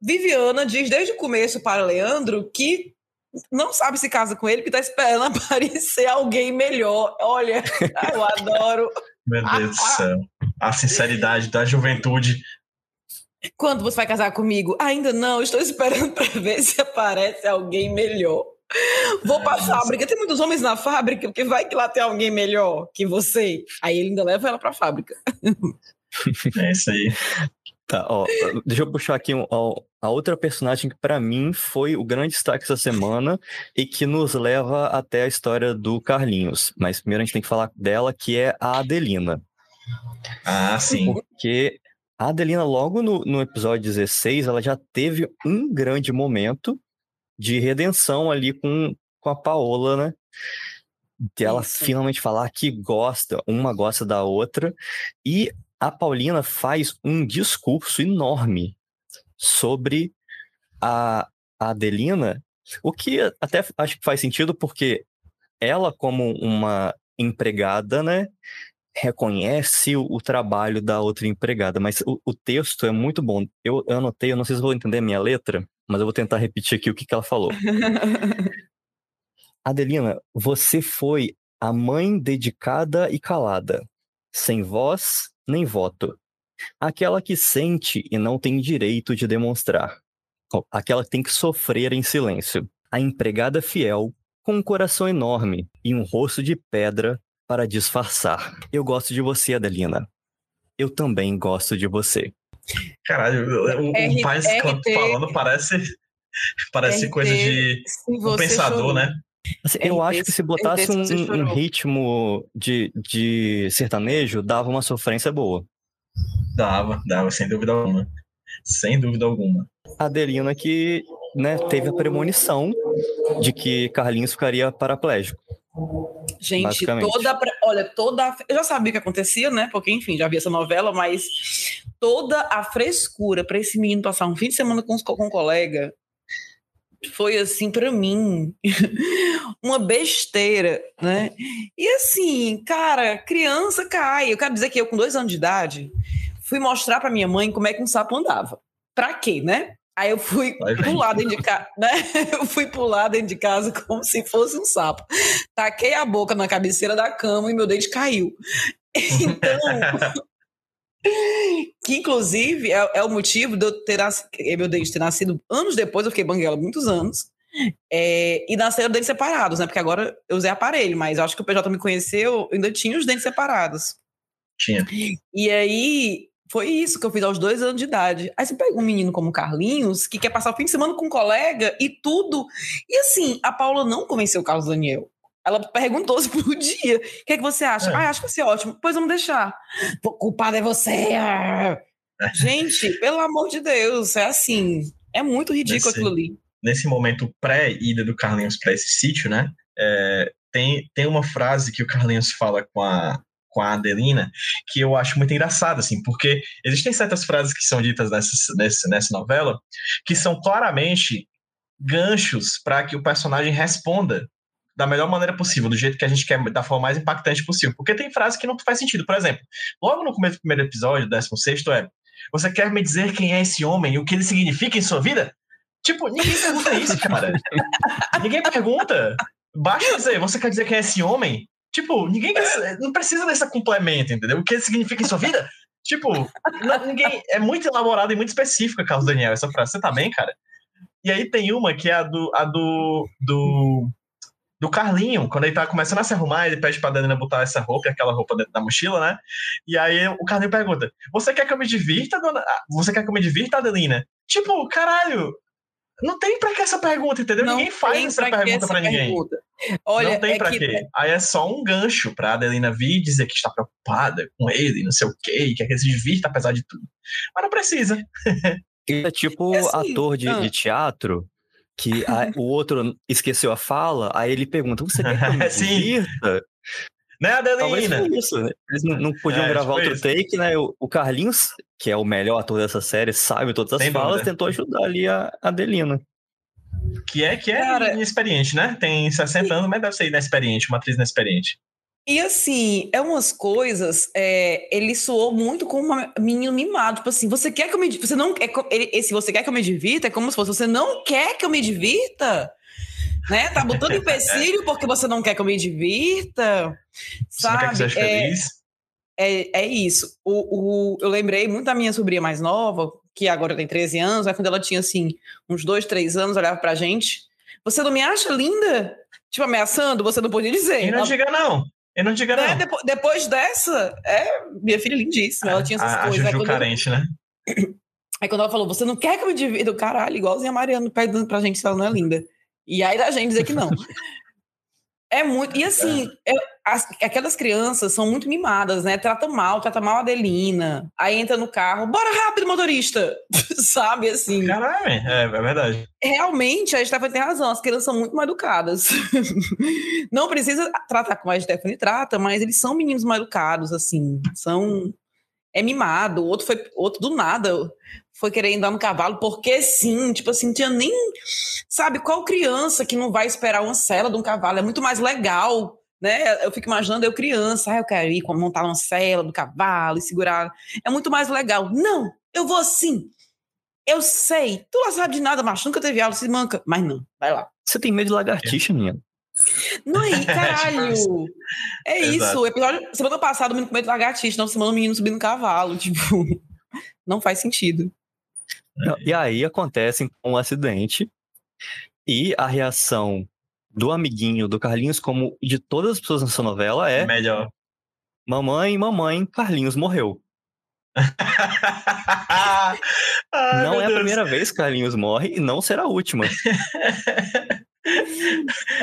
Viviana diz desde o começo para Leandro que não sabe se casa com ele, porque tá esperando aparecer alguém melhor. Olha, eu adoro. Meu Deus do céu. A sinceridade da juventude. Quando você vai casar comigo? Ainda não, estou esperando para ver se aparece alguém melhor. Vou para a fábrica. Tem muitos homens na fábrica, porque vai que lá tem alguém melhor que você. Aí ele ainda leva ela para a fábrica. É isso aí. Tá, ó, deixa eu puxar aqui um, ó, a outra personagem que para mim foi o grande destaque essa semana e que nos leva até a história do Carlinhos. Mas primeiro a gente tem que falar dela, que é a Adelina. Ah, sim. Porque a Adelina, logo no, no episódio 16, ela já teve um grande momento de redenção ali com, com a Paola, né? De ela Isso. finalmente falar que gosta, uma gosta da outra. E a Paulina faz um discurso enorme sobre a, a Adelina, o que até acho que faz sentido porque ela, como uma empregada, né, reconhece o, o trabalho da outra empregada, mas o, o texto é muito bom. Eu, eu anotei, eu não sei se vou entender a minha letra, mas eu vou tentar repetir aqui o que, que ela falou. Adelina, você foi a mãe dedicada e calada, sem voz nem voto. Aquela que sente e não tem direito de demonstrar. Aquela que tem que sofrer em silêncio. A empregada fiel, com um coração enorme e um rosto de pedra para disfarçar. Eu gosto de você, Adelina. Eu também gosto de você. Caralho, o, o pai falando parece, parece coisa de um pensador, chorou. né? Assim, eu acho que se botasse um, um, ritmo de, de sertanejo, dava uma sofrência boa. Dava, dava, sem dúvida alguma. Sem dúvida alguma. A Adelina que né, teve a premonição de que Carlinhos ficaria paraplégico. Gente, toda. Olha, toda. Eu já sabia o que acontecia, né? Porque, enfim, já vi essa novela, mas toda a frescura para esse menino passar um fim de semana com, com um colega foi assim para mim uma besteira, né? E assim, cara, criança cai. Eu quero dizer que eu com dois anos de idade fui mostrar para minha mãe como é que um sapo andava. Para quê, né? Aí eu fui pular dentro de casa, né? Eu fui pular dentro de casa como se fosse um sapo. Taquei a boca na cabeceira da cama e meu dente caiu. Então, que inclusive é, é, o motivo de eu ter, nascido, meu Deus, ter nascido anos depois, eu fiquei banguela muitos anos, é, e nasceram dentes separados, né? Porque agora eu usei aparelho, mas eu acho que o PJ me conheceu, ainda tinha os dentes separados. Tinha. E aí foi isso que eu fiz aos dois anos de idade. Aí você pega um menino como Carlinhos, que quer passar o fim de semana com um colega e tudo. E assim, a Paula não convenceu o Carlos Daniel. Ela perguntou se podia. O que, é que você acha? É. Ah, acho que vai ser ótimo. Pois vamos deixar. O culpado é você. Gente, pelo amor de Deus, é assim. É muito ridículo Nesse- aquilo ali. Nesse momento pré-ida do Carlinhos para esse sítio, né? é, tem, tem uma frase que o Carlinhos fala com a, com a Adelina que eu acho muito engraçada, assim, porque existem certas frases que são ditas nessa, nessa, nessa novela que são claramente ganchos para que o personagem responda da melhor maneira possível, do jeito que a gente quer, da forma mais impactante possível. Porque tem frases que não faz sentido. Por exemplo, logo no começo do primeiro episódio, 16 é Você quer me dizer quem é esse homem e o que ele significa em sua vida? Tipo, ninguém pergunta isso, cara. ninguém pergunta. Basta dizer, você quer dizer quem é esse homem? Tipo, ninguém quer, não precisa desse complemento, entendeu? O que ele significa em sua vida? Tipo, não- ninguém. É muito elaborado e muito específica, Carlos Daniel, essa frase. Você tá bem, cara? E aí tem uma que é a do. A do, do do Carlinho, quando ele tá começando a se arrumar, ele pede pra Adelina botar essa roupa e aquela roupa dentro da mochila, né? E aí o Carlinho pergunta: Você quer que eu me divirta, dona? ah, Você quer que eu me divirta, Adelina? Tipo, caralho, não tem pra que essa pergunta, entendeu? Não ninguém faz tem essa pra que pergunta essa pra ninguém. pergunta. Olha, não tem é pra que quê. Aí é só um gancho pra Adelina vir e dizer que está preocupada com ele, não sei o quê, e quer que ele se divirta apesar de tudo. Mas não precisa. É tipo É assim, ator de, ah. de teatro que a- o outro esqueceu a fala, aí ele pergunta: Você quer que eu me Sim. divirta? Né, Adelina? isso, né? Eles não, não podiam É, gravar outro isso. take, né? O, o Carlinhos, que é o melhor ator dessa série, sabe todas as Sem falas, dúvida. tentou ajudar ali a Adelina. Que é que é Cara- inexperiente, né? Tem 60 anos, mas deve ser inexperiente, uma atriz inexperiente. E assim, é umas coisas. é, ele soou muito como um menino mimado. Tipo assim, você quer que eu me. Você não, é, ele, esse você quer que eu me divirta? É como se fosse, você não quer que eu me divirta? Né? Tá botando empecilho porque você não quer que eu me divirta? Você não quer que Sabe? seja É, feliz? é, é isso. O, o, eu lembrei muito da minha sobrinha mais nova, que agora tem 13 anos, aí quando ela tinha assim, uns dois, três anos, olhava pra gente. Você não me acha linda? Tipo, ameaçando, você não podia dizer. E não Ela- diga não. E não diga né? não. Depo- depois dessa, é, minha filha é lindíssima, ela tinha essas a, a coisas. Aí Juju quando, eu- carente, né? aí quando ela falou, você não quer que eu me divida? Eu, Caralho, igualzinho a Mariana pedindo pra gente se ela não é linda. E aí da gente dizer que não. É muito. E assim, é- as- aquelas crianças são muito mimadas, né? Trata mal, trata mal a Adelina. Aí entra no carro, bora rápido, motorista! Sabe assim? Caralho, é, é verdade. Realmente, a Stephanie tem razão, as crianças são muito mal educadas. Não precisa tratar como a Stephanie trata, mas eles são meninos mal educados, assim. São. É mimado. O outro foi. Outro do nada foi querer andar no cavalo, porque sim, tipo assim, tinha nem. Sabe, qual criança que não vai esperar uma cela de um cavalo? É muito mais legal. Né? Eu fico imaginando eu criança, ah, eu quero ir montar uma cela do cavalo e segurar. É muito mais legal. Não, eu vou assim. Eu sei, tu não sabe de nada, macho, nunca teve aula, se manca. Mas não, vai lá. Você tem medo de lagartixa, menino? Não é, caralho. É isso. O episódio, semana passada, o menino com medo de lagartixa, não, semana o menino subindo no cavalo. Tipo, não faz sentido. Não, E aí acontece então, um acidente e a reação do amiguinho do Carlinhos, como de todas as pessoas nessa novela, é Melhor. mamãe, mamãe, Carlinhos morreu. Ai, não é a Deus. primeira vez que Carlinhos morre e não será a última.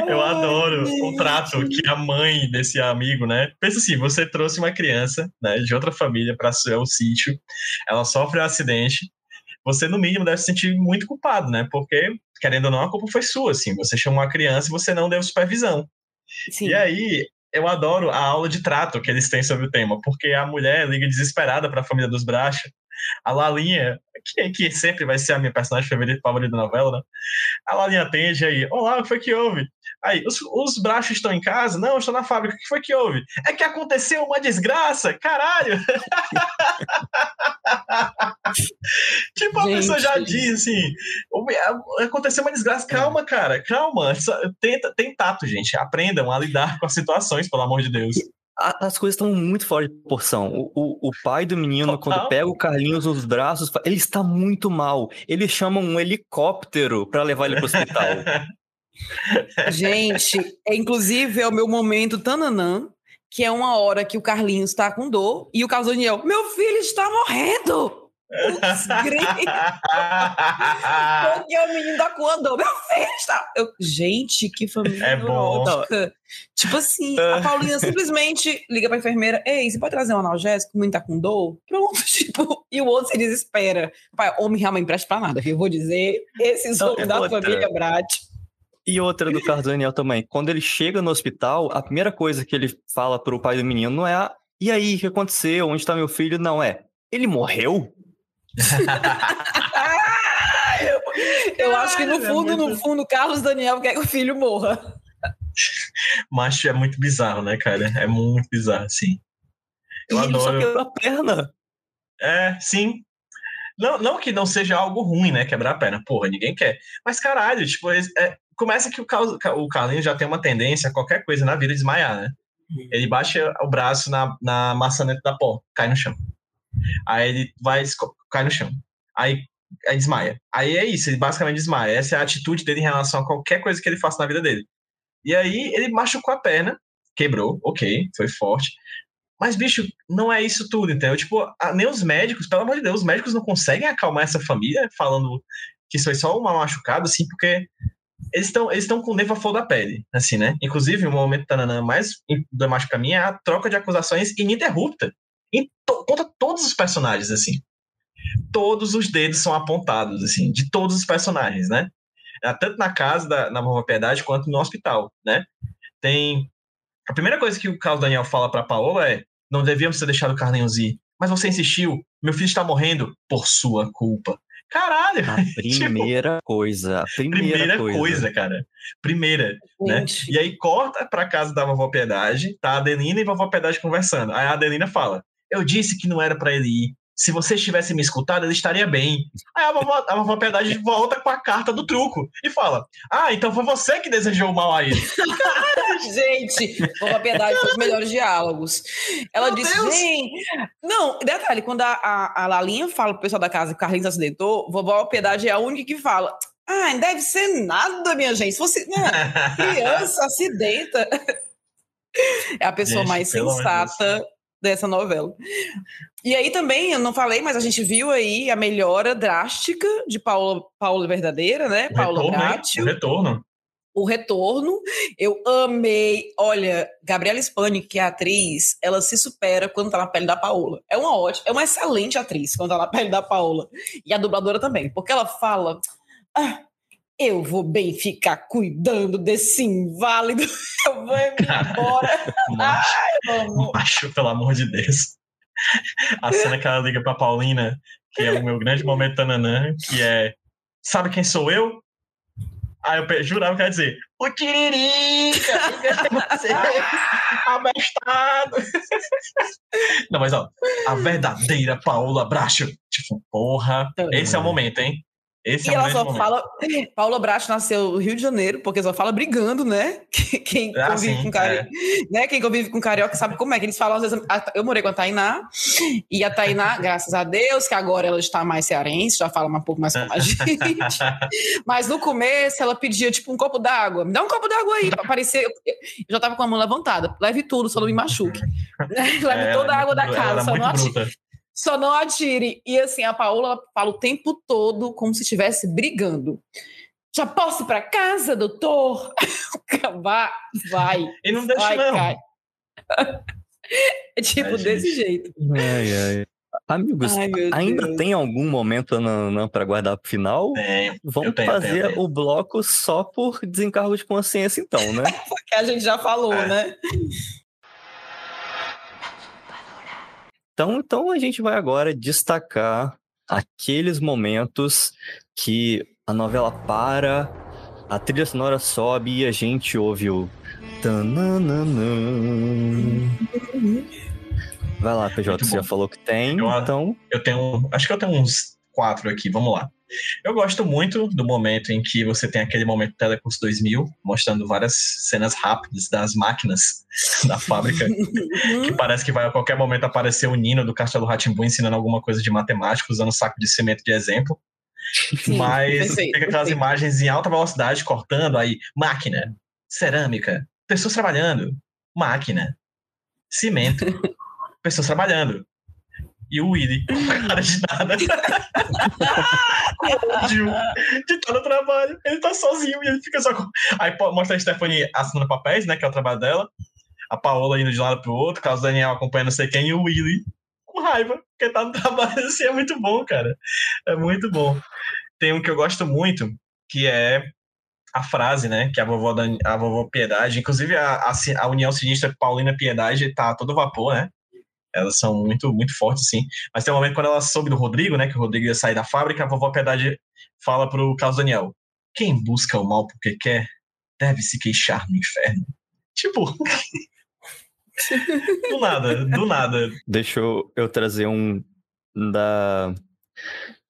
Eu adoro o trato que a mãe desse amigo, né? Pensa assim, você trouxe uma criança, né, de outra família para seu sítio, ela sofre um acidente, você no mínimo deve se sentir muito culpado, né? Porque querendo ou não, a culpa foi sua, assim. Você chamou a criança e você não deu supervisão. Sim. E aí, eu adoro a aula de trato que eles têm sobre o tema, porque a mulher liga desesperada para a família dos Bracha. A Lalinha, que, que sempre vai ser a minha personagem favorita, favorita da novela, né? A Lalinha atende aí, olá, o que foi que houve? Aí, os, os Brachos estão em casa? Não, estão na fábrica. O que foi que houve? É que aconteceu uma desgraça, caralho! tipo, a Gente. pessoa já diz assim: aconteceu uma desgraça. Calma, cara, calma. Tenta, tem tato, gente. Aprendam a lidar com as situações, pelo amor de Deus. As coisas estão muito fora de proporção. O, o, o pai do menino, Total. quando pega o Carlinhos nos braços, ele está muito mal. Ele chama um helicóptero para levar ele pro hospital. Gente, é, inclusive é o meu momento tananã, que é uma hora que o Carlinhos tá com dor e o Carlos Daniel, meu filho está morrendo! gritos. Porque o menino da Cu andou, meu filho está... Eu, gente, que família É neurótica. Tipo assim, a Paulinha simplesmente liga pra enfermeira, ei, você pode trazer um analgésico? O menino tá com dor? Pronto, tipo, e o outro se desespera. Pai, homem realmente presta pra nada, viu? Eu vou dizer, esses Não, homens é da outra. família Brat. E outra do Carlos Daniel também. Quando ele chega no hospital, a primeira coisa que ele fala pro pai do menino não é a, e aí, o que aconteceu? Onde tá meu filho? Não, é. Ele morreu? Eu acho que no é fundo, no fundo, Carlos Daniel quer que o filho morra. Macho é muito bizarro, né, cara? É muito bizarro, sim. Eu e ele só adoro. quebrou a perna. É, sim. Não, não que não seja algo ruim, né? Quebrar a perna. Porra, ninguém quer. Mas caralho, tipo, é- é- começa que o, Carlos- o Carlinhos já tem uma tendência a qualquer coisa na vida desmaiar, né? Ele baixa o braço na, na maçaneta da porta, cai no chão. Aí ele vai, cai no chão. Aí, aí desmaia. Aí é isso, ele basicamente desmaia. Essa é a atitude dele em relação a qualquer coisa que ele faça na vida dele. E aí ele machucou a perna, quebrou, ok, foi forte. Mas, bicho, não é isso tudo, entendeu? Tipo, nem os médicos, pelo amor de Deus, os médicos não conseguem acalmar essa família falando que isso foi só uma machucada, assim, porque eles estão eles com o nervo à flor da pele, assim, né? Inclusive, o momento tananã mais emblemático pra mim é a troca de acusações ininterrupta em to- contra todos os personagens, assim. Todos os dedos são apontados, assim, de todos os personagens, né? Ah, Tanto na casa da na Nova Piedade quanto no hospital, né? Tem. A primeira coisa que o Carlos Daniel fala pra Paola é: não devíamos ter deixado o Carlinhos ir. Mas você insistiu, meu filho está morrendo por sua culpa. Caralho! A primeira coisa. A primeira, Tipo, Primeira coisa. coisa, cara. Primeira. né? E aí corta pra casa da vovó Piedade, tá a Adelina e a vovó Piedade conversando. Aí a Adelina fala: Eu disse que não era pra ele ir. Se vocês tivessem me escutado, ele estaria bem. Aí a vovó, a vovó Piedade volta com a carta do truco e fala: Ah, então foi você que desejou o mal a ele. gente, vovó Piedade foi os melhores diálogos. Ela Meu disse, Deus! gente... Não, detalhe, quando a, a, a Lalinha fala pro pessoal da casa que o Carlinhos acidentou, vovó Piedade é a única que fala, ah, não deve ser nada, minha gente. Se fosse né, criança, acidenta. É a pessoa Gente, mais sensata dessa novela. E aí também, eu não falei, mas a gente viu aí a melhora drástica de Paula, Paula Verdadeira, né? O Paula retorno, O retorno. o retorno. Eu amei. Olha, Gabriela Spani, que é a atriz, ela se supera quando tá na pele da Paola. É uma ótima, é uma excelente atriz quando tá na pele da Paola. E a dubladora também, porque ela fala: "Ah, eu vou bem ficar cuidando desse inválido. Eu vou embora. Macho, Vamos. macho, pelo amor de Deus. A cena que ela liga pra Paulina, que é o meu grande momento tananã, que é: Sabe quem sou eu? Aí eu jurava que ia dizer: O Tiririca! Você, abestado! Não, mas ó, a verdadeira Paola Bracho. Tipo, porra, esse é o momento, hein? Esse E é ela só momento. fala. Paula Bracho nasceu no Rio de Janeiro, porque só fala brigando, né? Quem Ah, convive sim, com carioca, né? Quem convive com carioca sabe como é que eles falam. Às vezes, eu morei com a Tainá, e a Tainá, graças a Deus, que agora ela está mais cearense, já fala um pouco mais como a gente. Mas no começo ela pedia, tipo, um copo d'água. Me dá um copo d'água aí, pra parecer. Eu já tava com a mão levantada. Leve tudo, só não me machuque. Leve É, toda a água da casa, era só não bruta. Só não atire. E assim, a Paola fala o tempo todo como se estivesse brigando. Já posso ir pra casa, doutor? vai, vai. E não deixa, vai, não. cai. É tipo Ai, desse gente. jeito. Ai, ai. Amigos, Ai, ainda Deus. tem algum momento pra guardar pro final? Tem. Vamos tenho, fazer tenho, o bloco só por desencargo de consciência, então, né? Que a gente já falou, É. né? Então, então a gente vai agora destacar aqueles momentos que a novela para, a trilha sonora sobe e a gente ouve o. Vai lá, PJ, você já falou que tem, Eu- então. Eu tenho. Acho que eu tenho uns quatro aqui, vamos lá. Eu gosto muito do momento em que você tem aquele momento Telecurso 2000, mostrando várias cenas rápidas das máquinas da fábrica, que parece que vai a qualquer momento aparecer o Nino do Castelo Ratimbu ensinando alguma coisa de matemática, usando saco de cimento de exemplo. Sim, Mas perfeito, fica aquelas perfeito. imagens em alta velocidade cortando, aí máquina, cerâmica, pessoas trabalhando, máquina, cimento, pessoas trabalhando. E o Willy, cara de nada. de estar no trabalho. Ele tá sozinho e ele fica só com. Aí mostra a Stephanie assinando papéis, né? Que é o trabalho dela. A Paola indo de um lado pro outro, Carlos Daniel acompanhando não sei quem, e o Willy com raiva, porque tá no trabalho assim, é muito bom, cara. É muito bom. Tem um que eu gosto muito, que é a frase, né? Que a vovó, Dan- a vovó Piedade, inclusive a, a, a União Sinistra Paulina Piedade tá a todo vapor, né? Elas são muito, muito fortes, sim. Mas tem um momento quando ela soube do Rodrigo, né? Que o Rodrigo ia sair da fábrica, a vovó Piedade fala pro Carlos Daniel: Quem busca o mal porque quer, deve se queixar no inferno. Tipo. do nada, do nada. Deixa eu, trazer um da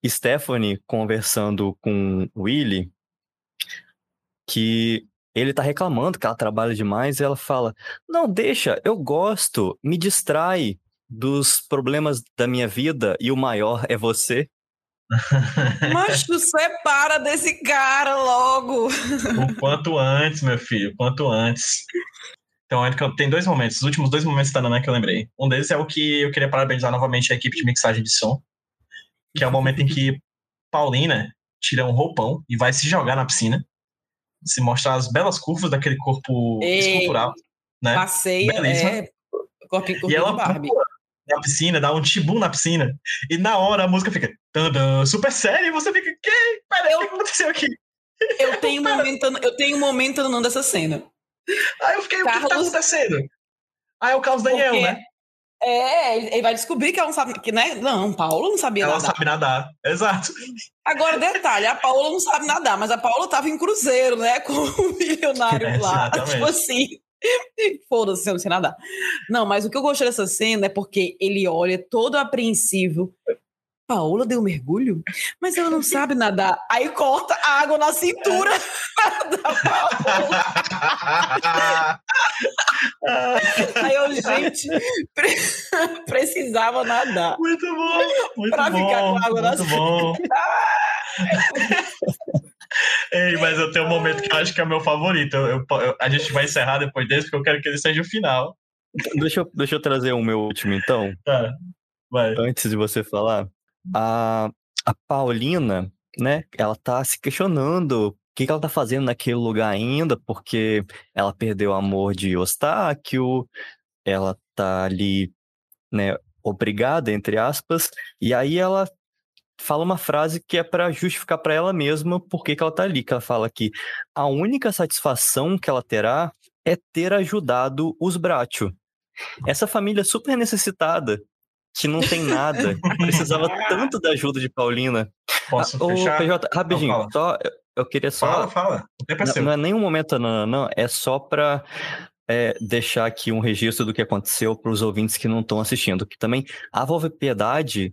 Stephanie conversando com Willy, que ele tá reclamando que ela trabalha demais e ela fala: Não, deixa, eu gosto, me distrai dos problemas da minha vida e o maior é você. Mas tu separa desse cara logo. O quanto antes, meu filho, o quanto antes. Então, é eu- tem dois momentos, os últimos dois momentos da Nanã que eu lembrei. Um deles é o que eu queria parabenizar novamente a equipe de mixagem de som, que é o momento em que Paulina tira um roupão e vai se jogar na piscina, se mostrar as belas curvas daquele corpo Ei, escultural, né? Passeia, Belíssima. é. Corpinho, E corpinho ela Barbie. pula na piscina, dá um tibum na piscina, e na hora a música fica tandã, super séria, e você fica, que? Peraí, o que aconteceu aqui? Eu tenho um momento, eu tenho um momento não dessa cena. Aí eu fiquei, o que, tá Carlos- acontecendo? Aí é o Carlos Daniel, Porque- né? É, ele vai descobrir que ela não sabe, que, né? Não, Paula não sabia Ela nadar. sabe nadar. Exato. Agora, detalhe, a Paula não sabe nadar, mas a Paula tava em cruzeiro, né? Com o milionário lá. Exatamente. Tipo assim. Foda-se, eu não sei nadar. Não, mas o que eu gostei dessa cena é porque ele olha todo apreensivo. Paola deu um mergulho? Mas ela não sabe nadar. Aí corta a água na cintura da Paola. Aí eu, gente, pre- precisava nadar. muito bom, muito Pra bom. ficar com água na bom. Ei, mas eu tenho um momento que eu acho que é o meu favorito. Eu- eu- a gente vai encerrar depois desse, porque eu quero que ele seja o final. Deixa eu, deixa eu trazer o meu último, então. Tá, vai. antes de você falar, a, a Paulina, né, ela tá se questionando o que, que ela tá fazendo naquele lugar ainda, porque ela perdeu o amor de Eustáquio, ela tá ali, né, obrigada, entre aspas, e aí ela fala uma frase que é para justificar para ela mesma por que que ela tá ali, que ela fala que a única satisfação que ela terá é ter ajudado os Bracho. Essa família super necessitada, que não tem nada, precisava tanto da ajuda de Paulina. Posso Ah, fechar? PJ, rapidinho, fala. só, eu- queria só. Fala, fala. É Não, não é nenhum momento, não, não, é só para deixar aqui um registro do que aconteceu para os ouvintes que não estão assistindo. Que também a Piedade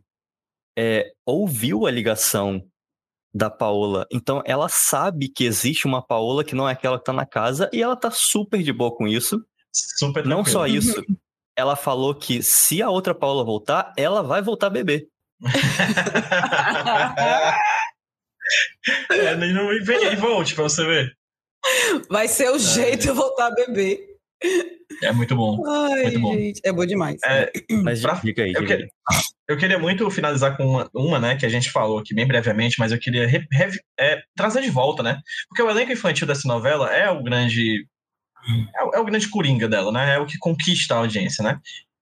é, ouviu a ligação da Paola, então ela sabe que existe uma Paola que não é aquela que tá na casa e ela tá super de boa com isso. Super Não tranquilo. só isso, ela falou que se a outra Paola voltar, ela vai voltar a beber. é, não e vem e volte pra você ver. Vai ser o jeito de voltar a beber. É muito bom. Ai, Muito bom. gente, é bom demais. É, Mas Pra- diga aí, eu que-. Eu queria muito finalizar com uma, uma, né, que a gente falou aqui bem brevemente, mas eu queria re- re- é, trazer de volta, né? Porque o elenco infantil dessa novela é o grande. É o, é o grande coringa dela, né? É o que conquista a audiência, né?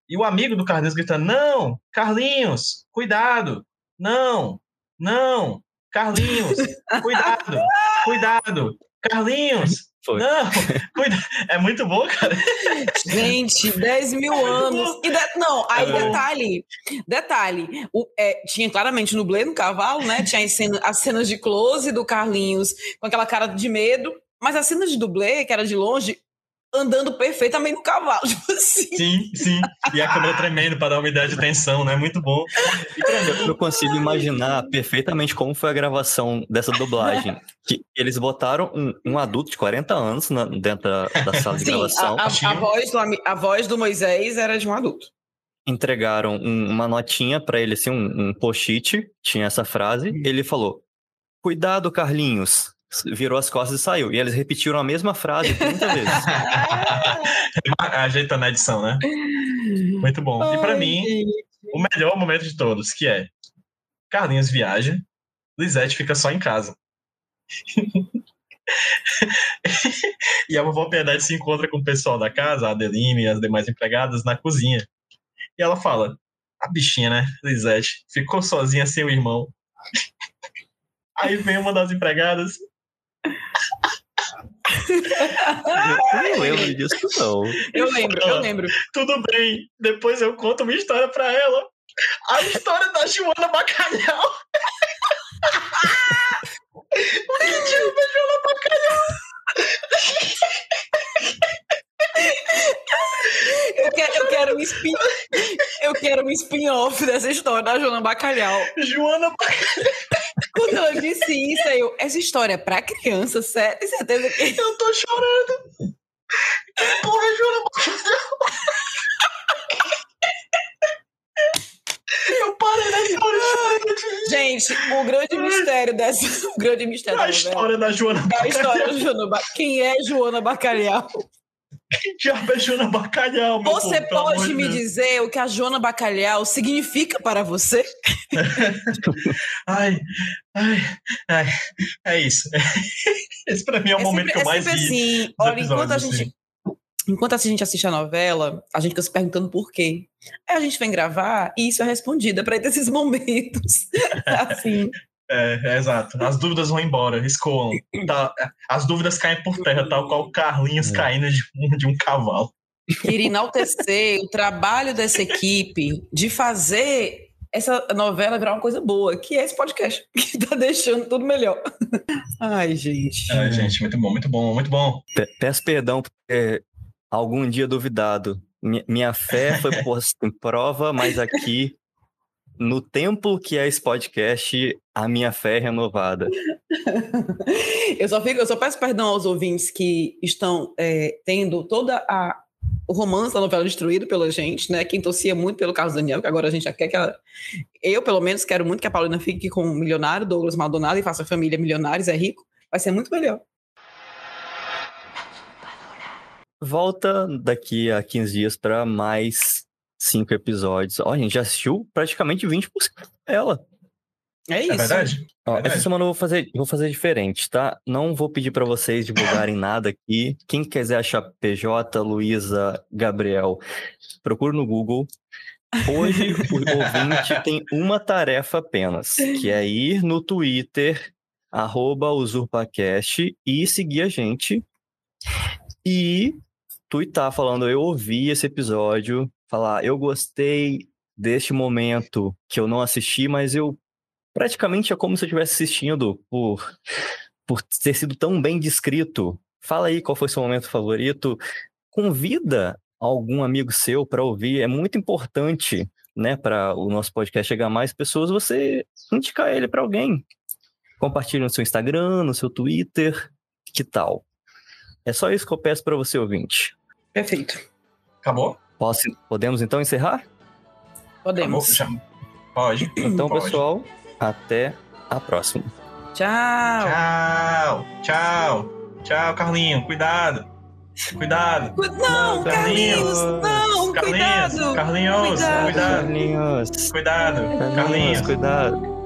E o amigo do Carlinhos gritando: Não, Carlinhos, cuidado! Não, não, Carlinhos, cuidado, cuidado, Carlinhos, Foi. não, cuidado. É muito bom, cara. Gente, 10 mil anos. E de- Não, aí É detalhe. Detalhe. O, é, tinha claramente nublê no cavalo, né? Tinha as cenas, as cenas de close do Carlinhos com aquela cara de medo. Mas as cenas de dublê, que era de longe, andando perfeitamente no cavalo. Tipo assim. Sim, sim. E a câmera tremendo para dar uma ideia de tensão, né? Muito bom. Eu consigo imaginar perfeitamente como foi a gravação dessa dublagem. Que eles botaram um, um adulto de 40 anos na- dentro da, da sala de Sim, gravação, a, a- a voz do, a voz do Moisés era de um adulto. entregaram um- uma notinha pra ele, assim, um, um post-it, tinha essa frase, ele falou, cuidado, Carlinhos. Virou as costas e saiu. E eles repetiram a mesma frase 30 vezes. ajeitando a edição, né? Muito bom. E para mim, gente. o melhor momento de todos, que é Carlinhos viaja, Lisete fica só em casa. e a vovó Piedade se encontra com o pessoal da casa, a Adeline e as demais empregadas, na cozinha. E ela fala: A bichinha, né, Lisete, ficou sozinha sem o irmão. Aí vem uma das empregadas. Eu não lembro disso, não. Eu lembro, eu lembro. Tudo bem, depois eu conto uma história pra ela. A história da Joana Bacalhau. o que diabo é Joana Bacalhau? Eu quero, eu quero um spin, eu quero um spin-off dessa história da Joana Bacalhau. Joana Bacalhau. Quando ela disse isso, eu, essa história é pra criança, sério, tem certeza que. Eu tô chorando. Que porra, Bacalhau? Eu parei na história chorando. Gente, o grande mistério dessa. O grande mistério A história da Joana É a Bacalhau. história da Joana Ba- Quem é Joana Bacalhau? Diabo é Joana Bacalhau, meu Você povo, pode de me Deus. dizer o que a Joana Bacalhau significa para você? Ai, ai, ai. É isso. Esse pra mim é o É momento sempre, que eu é mais sempre ri. assim. Olha, enquanto a gente. Enquanto a gente assiste a novela, a gente fica se perguntando por quê. Aí a gente vem gravar e isso é respondido para ter esses momentos. assim. É, é, exato. As dúvidas vão embora, escoam. Tá, as dúvidas caem por terra, tal qual Carlinhos É. caindo de um, de um cavalo. Queria enaltecer o trabalho dessa equipe de fazer essa novela virar uma coisa boa, que é esse podcast, que tá deixando tudo melhor. Ai, gente. Ai, gente, muito bom, muito bom, muito bom. Pe- Peço perdão por ter algum dia duvidado. Mi- Minha fé foi posta em prova, mas aqui, no templo que é esse podcast, a minha fé é renovada. Eu só, fico, eu só peço perdão aos ouvintes que estão é, tendo toda a o romance da novela destruído pela gente, né? Quem torcia muito pelo Carlos Daniel, que agora a gente já quer que ela. Eu, pelo menos, quero muito que a Paulina fique com o milionário, Douglas Maldonado, e faça família milionários, é rico. Vai ser muito melhor. Volta daqui a 15 dias para mais cinco episódios. Ó, a gente já assistiu praticamente 20% dela. É isso. É verdade? Ó, Verdade. essa semana eu vou fazer, vou fazer diferente, tá? Não vou pedir para vocês divulgarem nada aqui. Quem quiser achar PJ, Luísa, Gabriel, procura no Google. Hoje o ouvinte tem uma tarefa apenas, que é ir no Twitter, arroba usurpacast, e seguir a gente. E twittar falando, eu ouvi esse episódio, falar, eu gostei deste momento que eu não assisti, mas eu praticamente é como se eu estivesse assistindo por, por ter sido tão bem descrito. Fala aí qual foi seu momento favorito. Convida algum amigo seu para ouvir. É muito importante, né, para o nosso podcast chegar a mais pessoas, você indicar ele para alguém. Compartilhe no seu Instagram, no seu Twitter, que tal? É só isso que eu peço para você, ouvinte. Perfeito. Acabou? Posso, podemos então encerrar? Podemos. Já. Pode. Então, Pode. pessoal, até a próxima. Tchau. Tchau, tchau, tchau, Carlinho. Cuidado. Cuidado. Cu- Não, Carlinhos, não, Carlinhos, cuidado. Carlinhos, Cuidado. cuidado. Carlinhos, Cuidado, Carlinhos, Carlinhos. cuidado.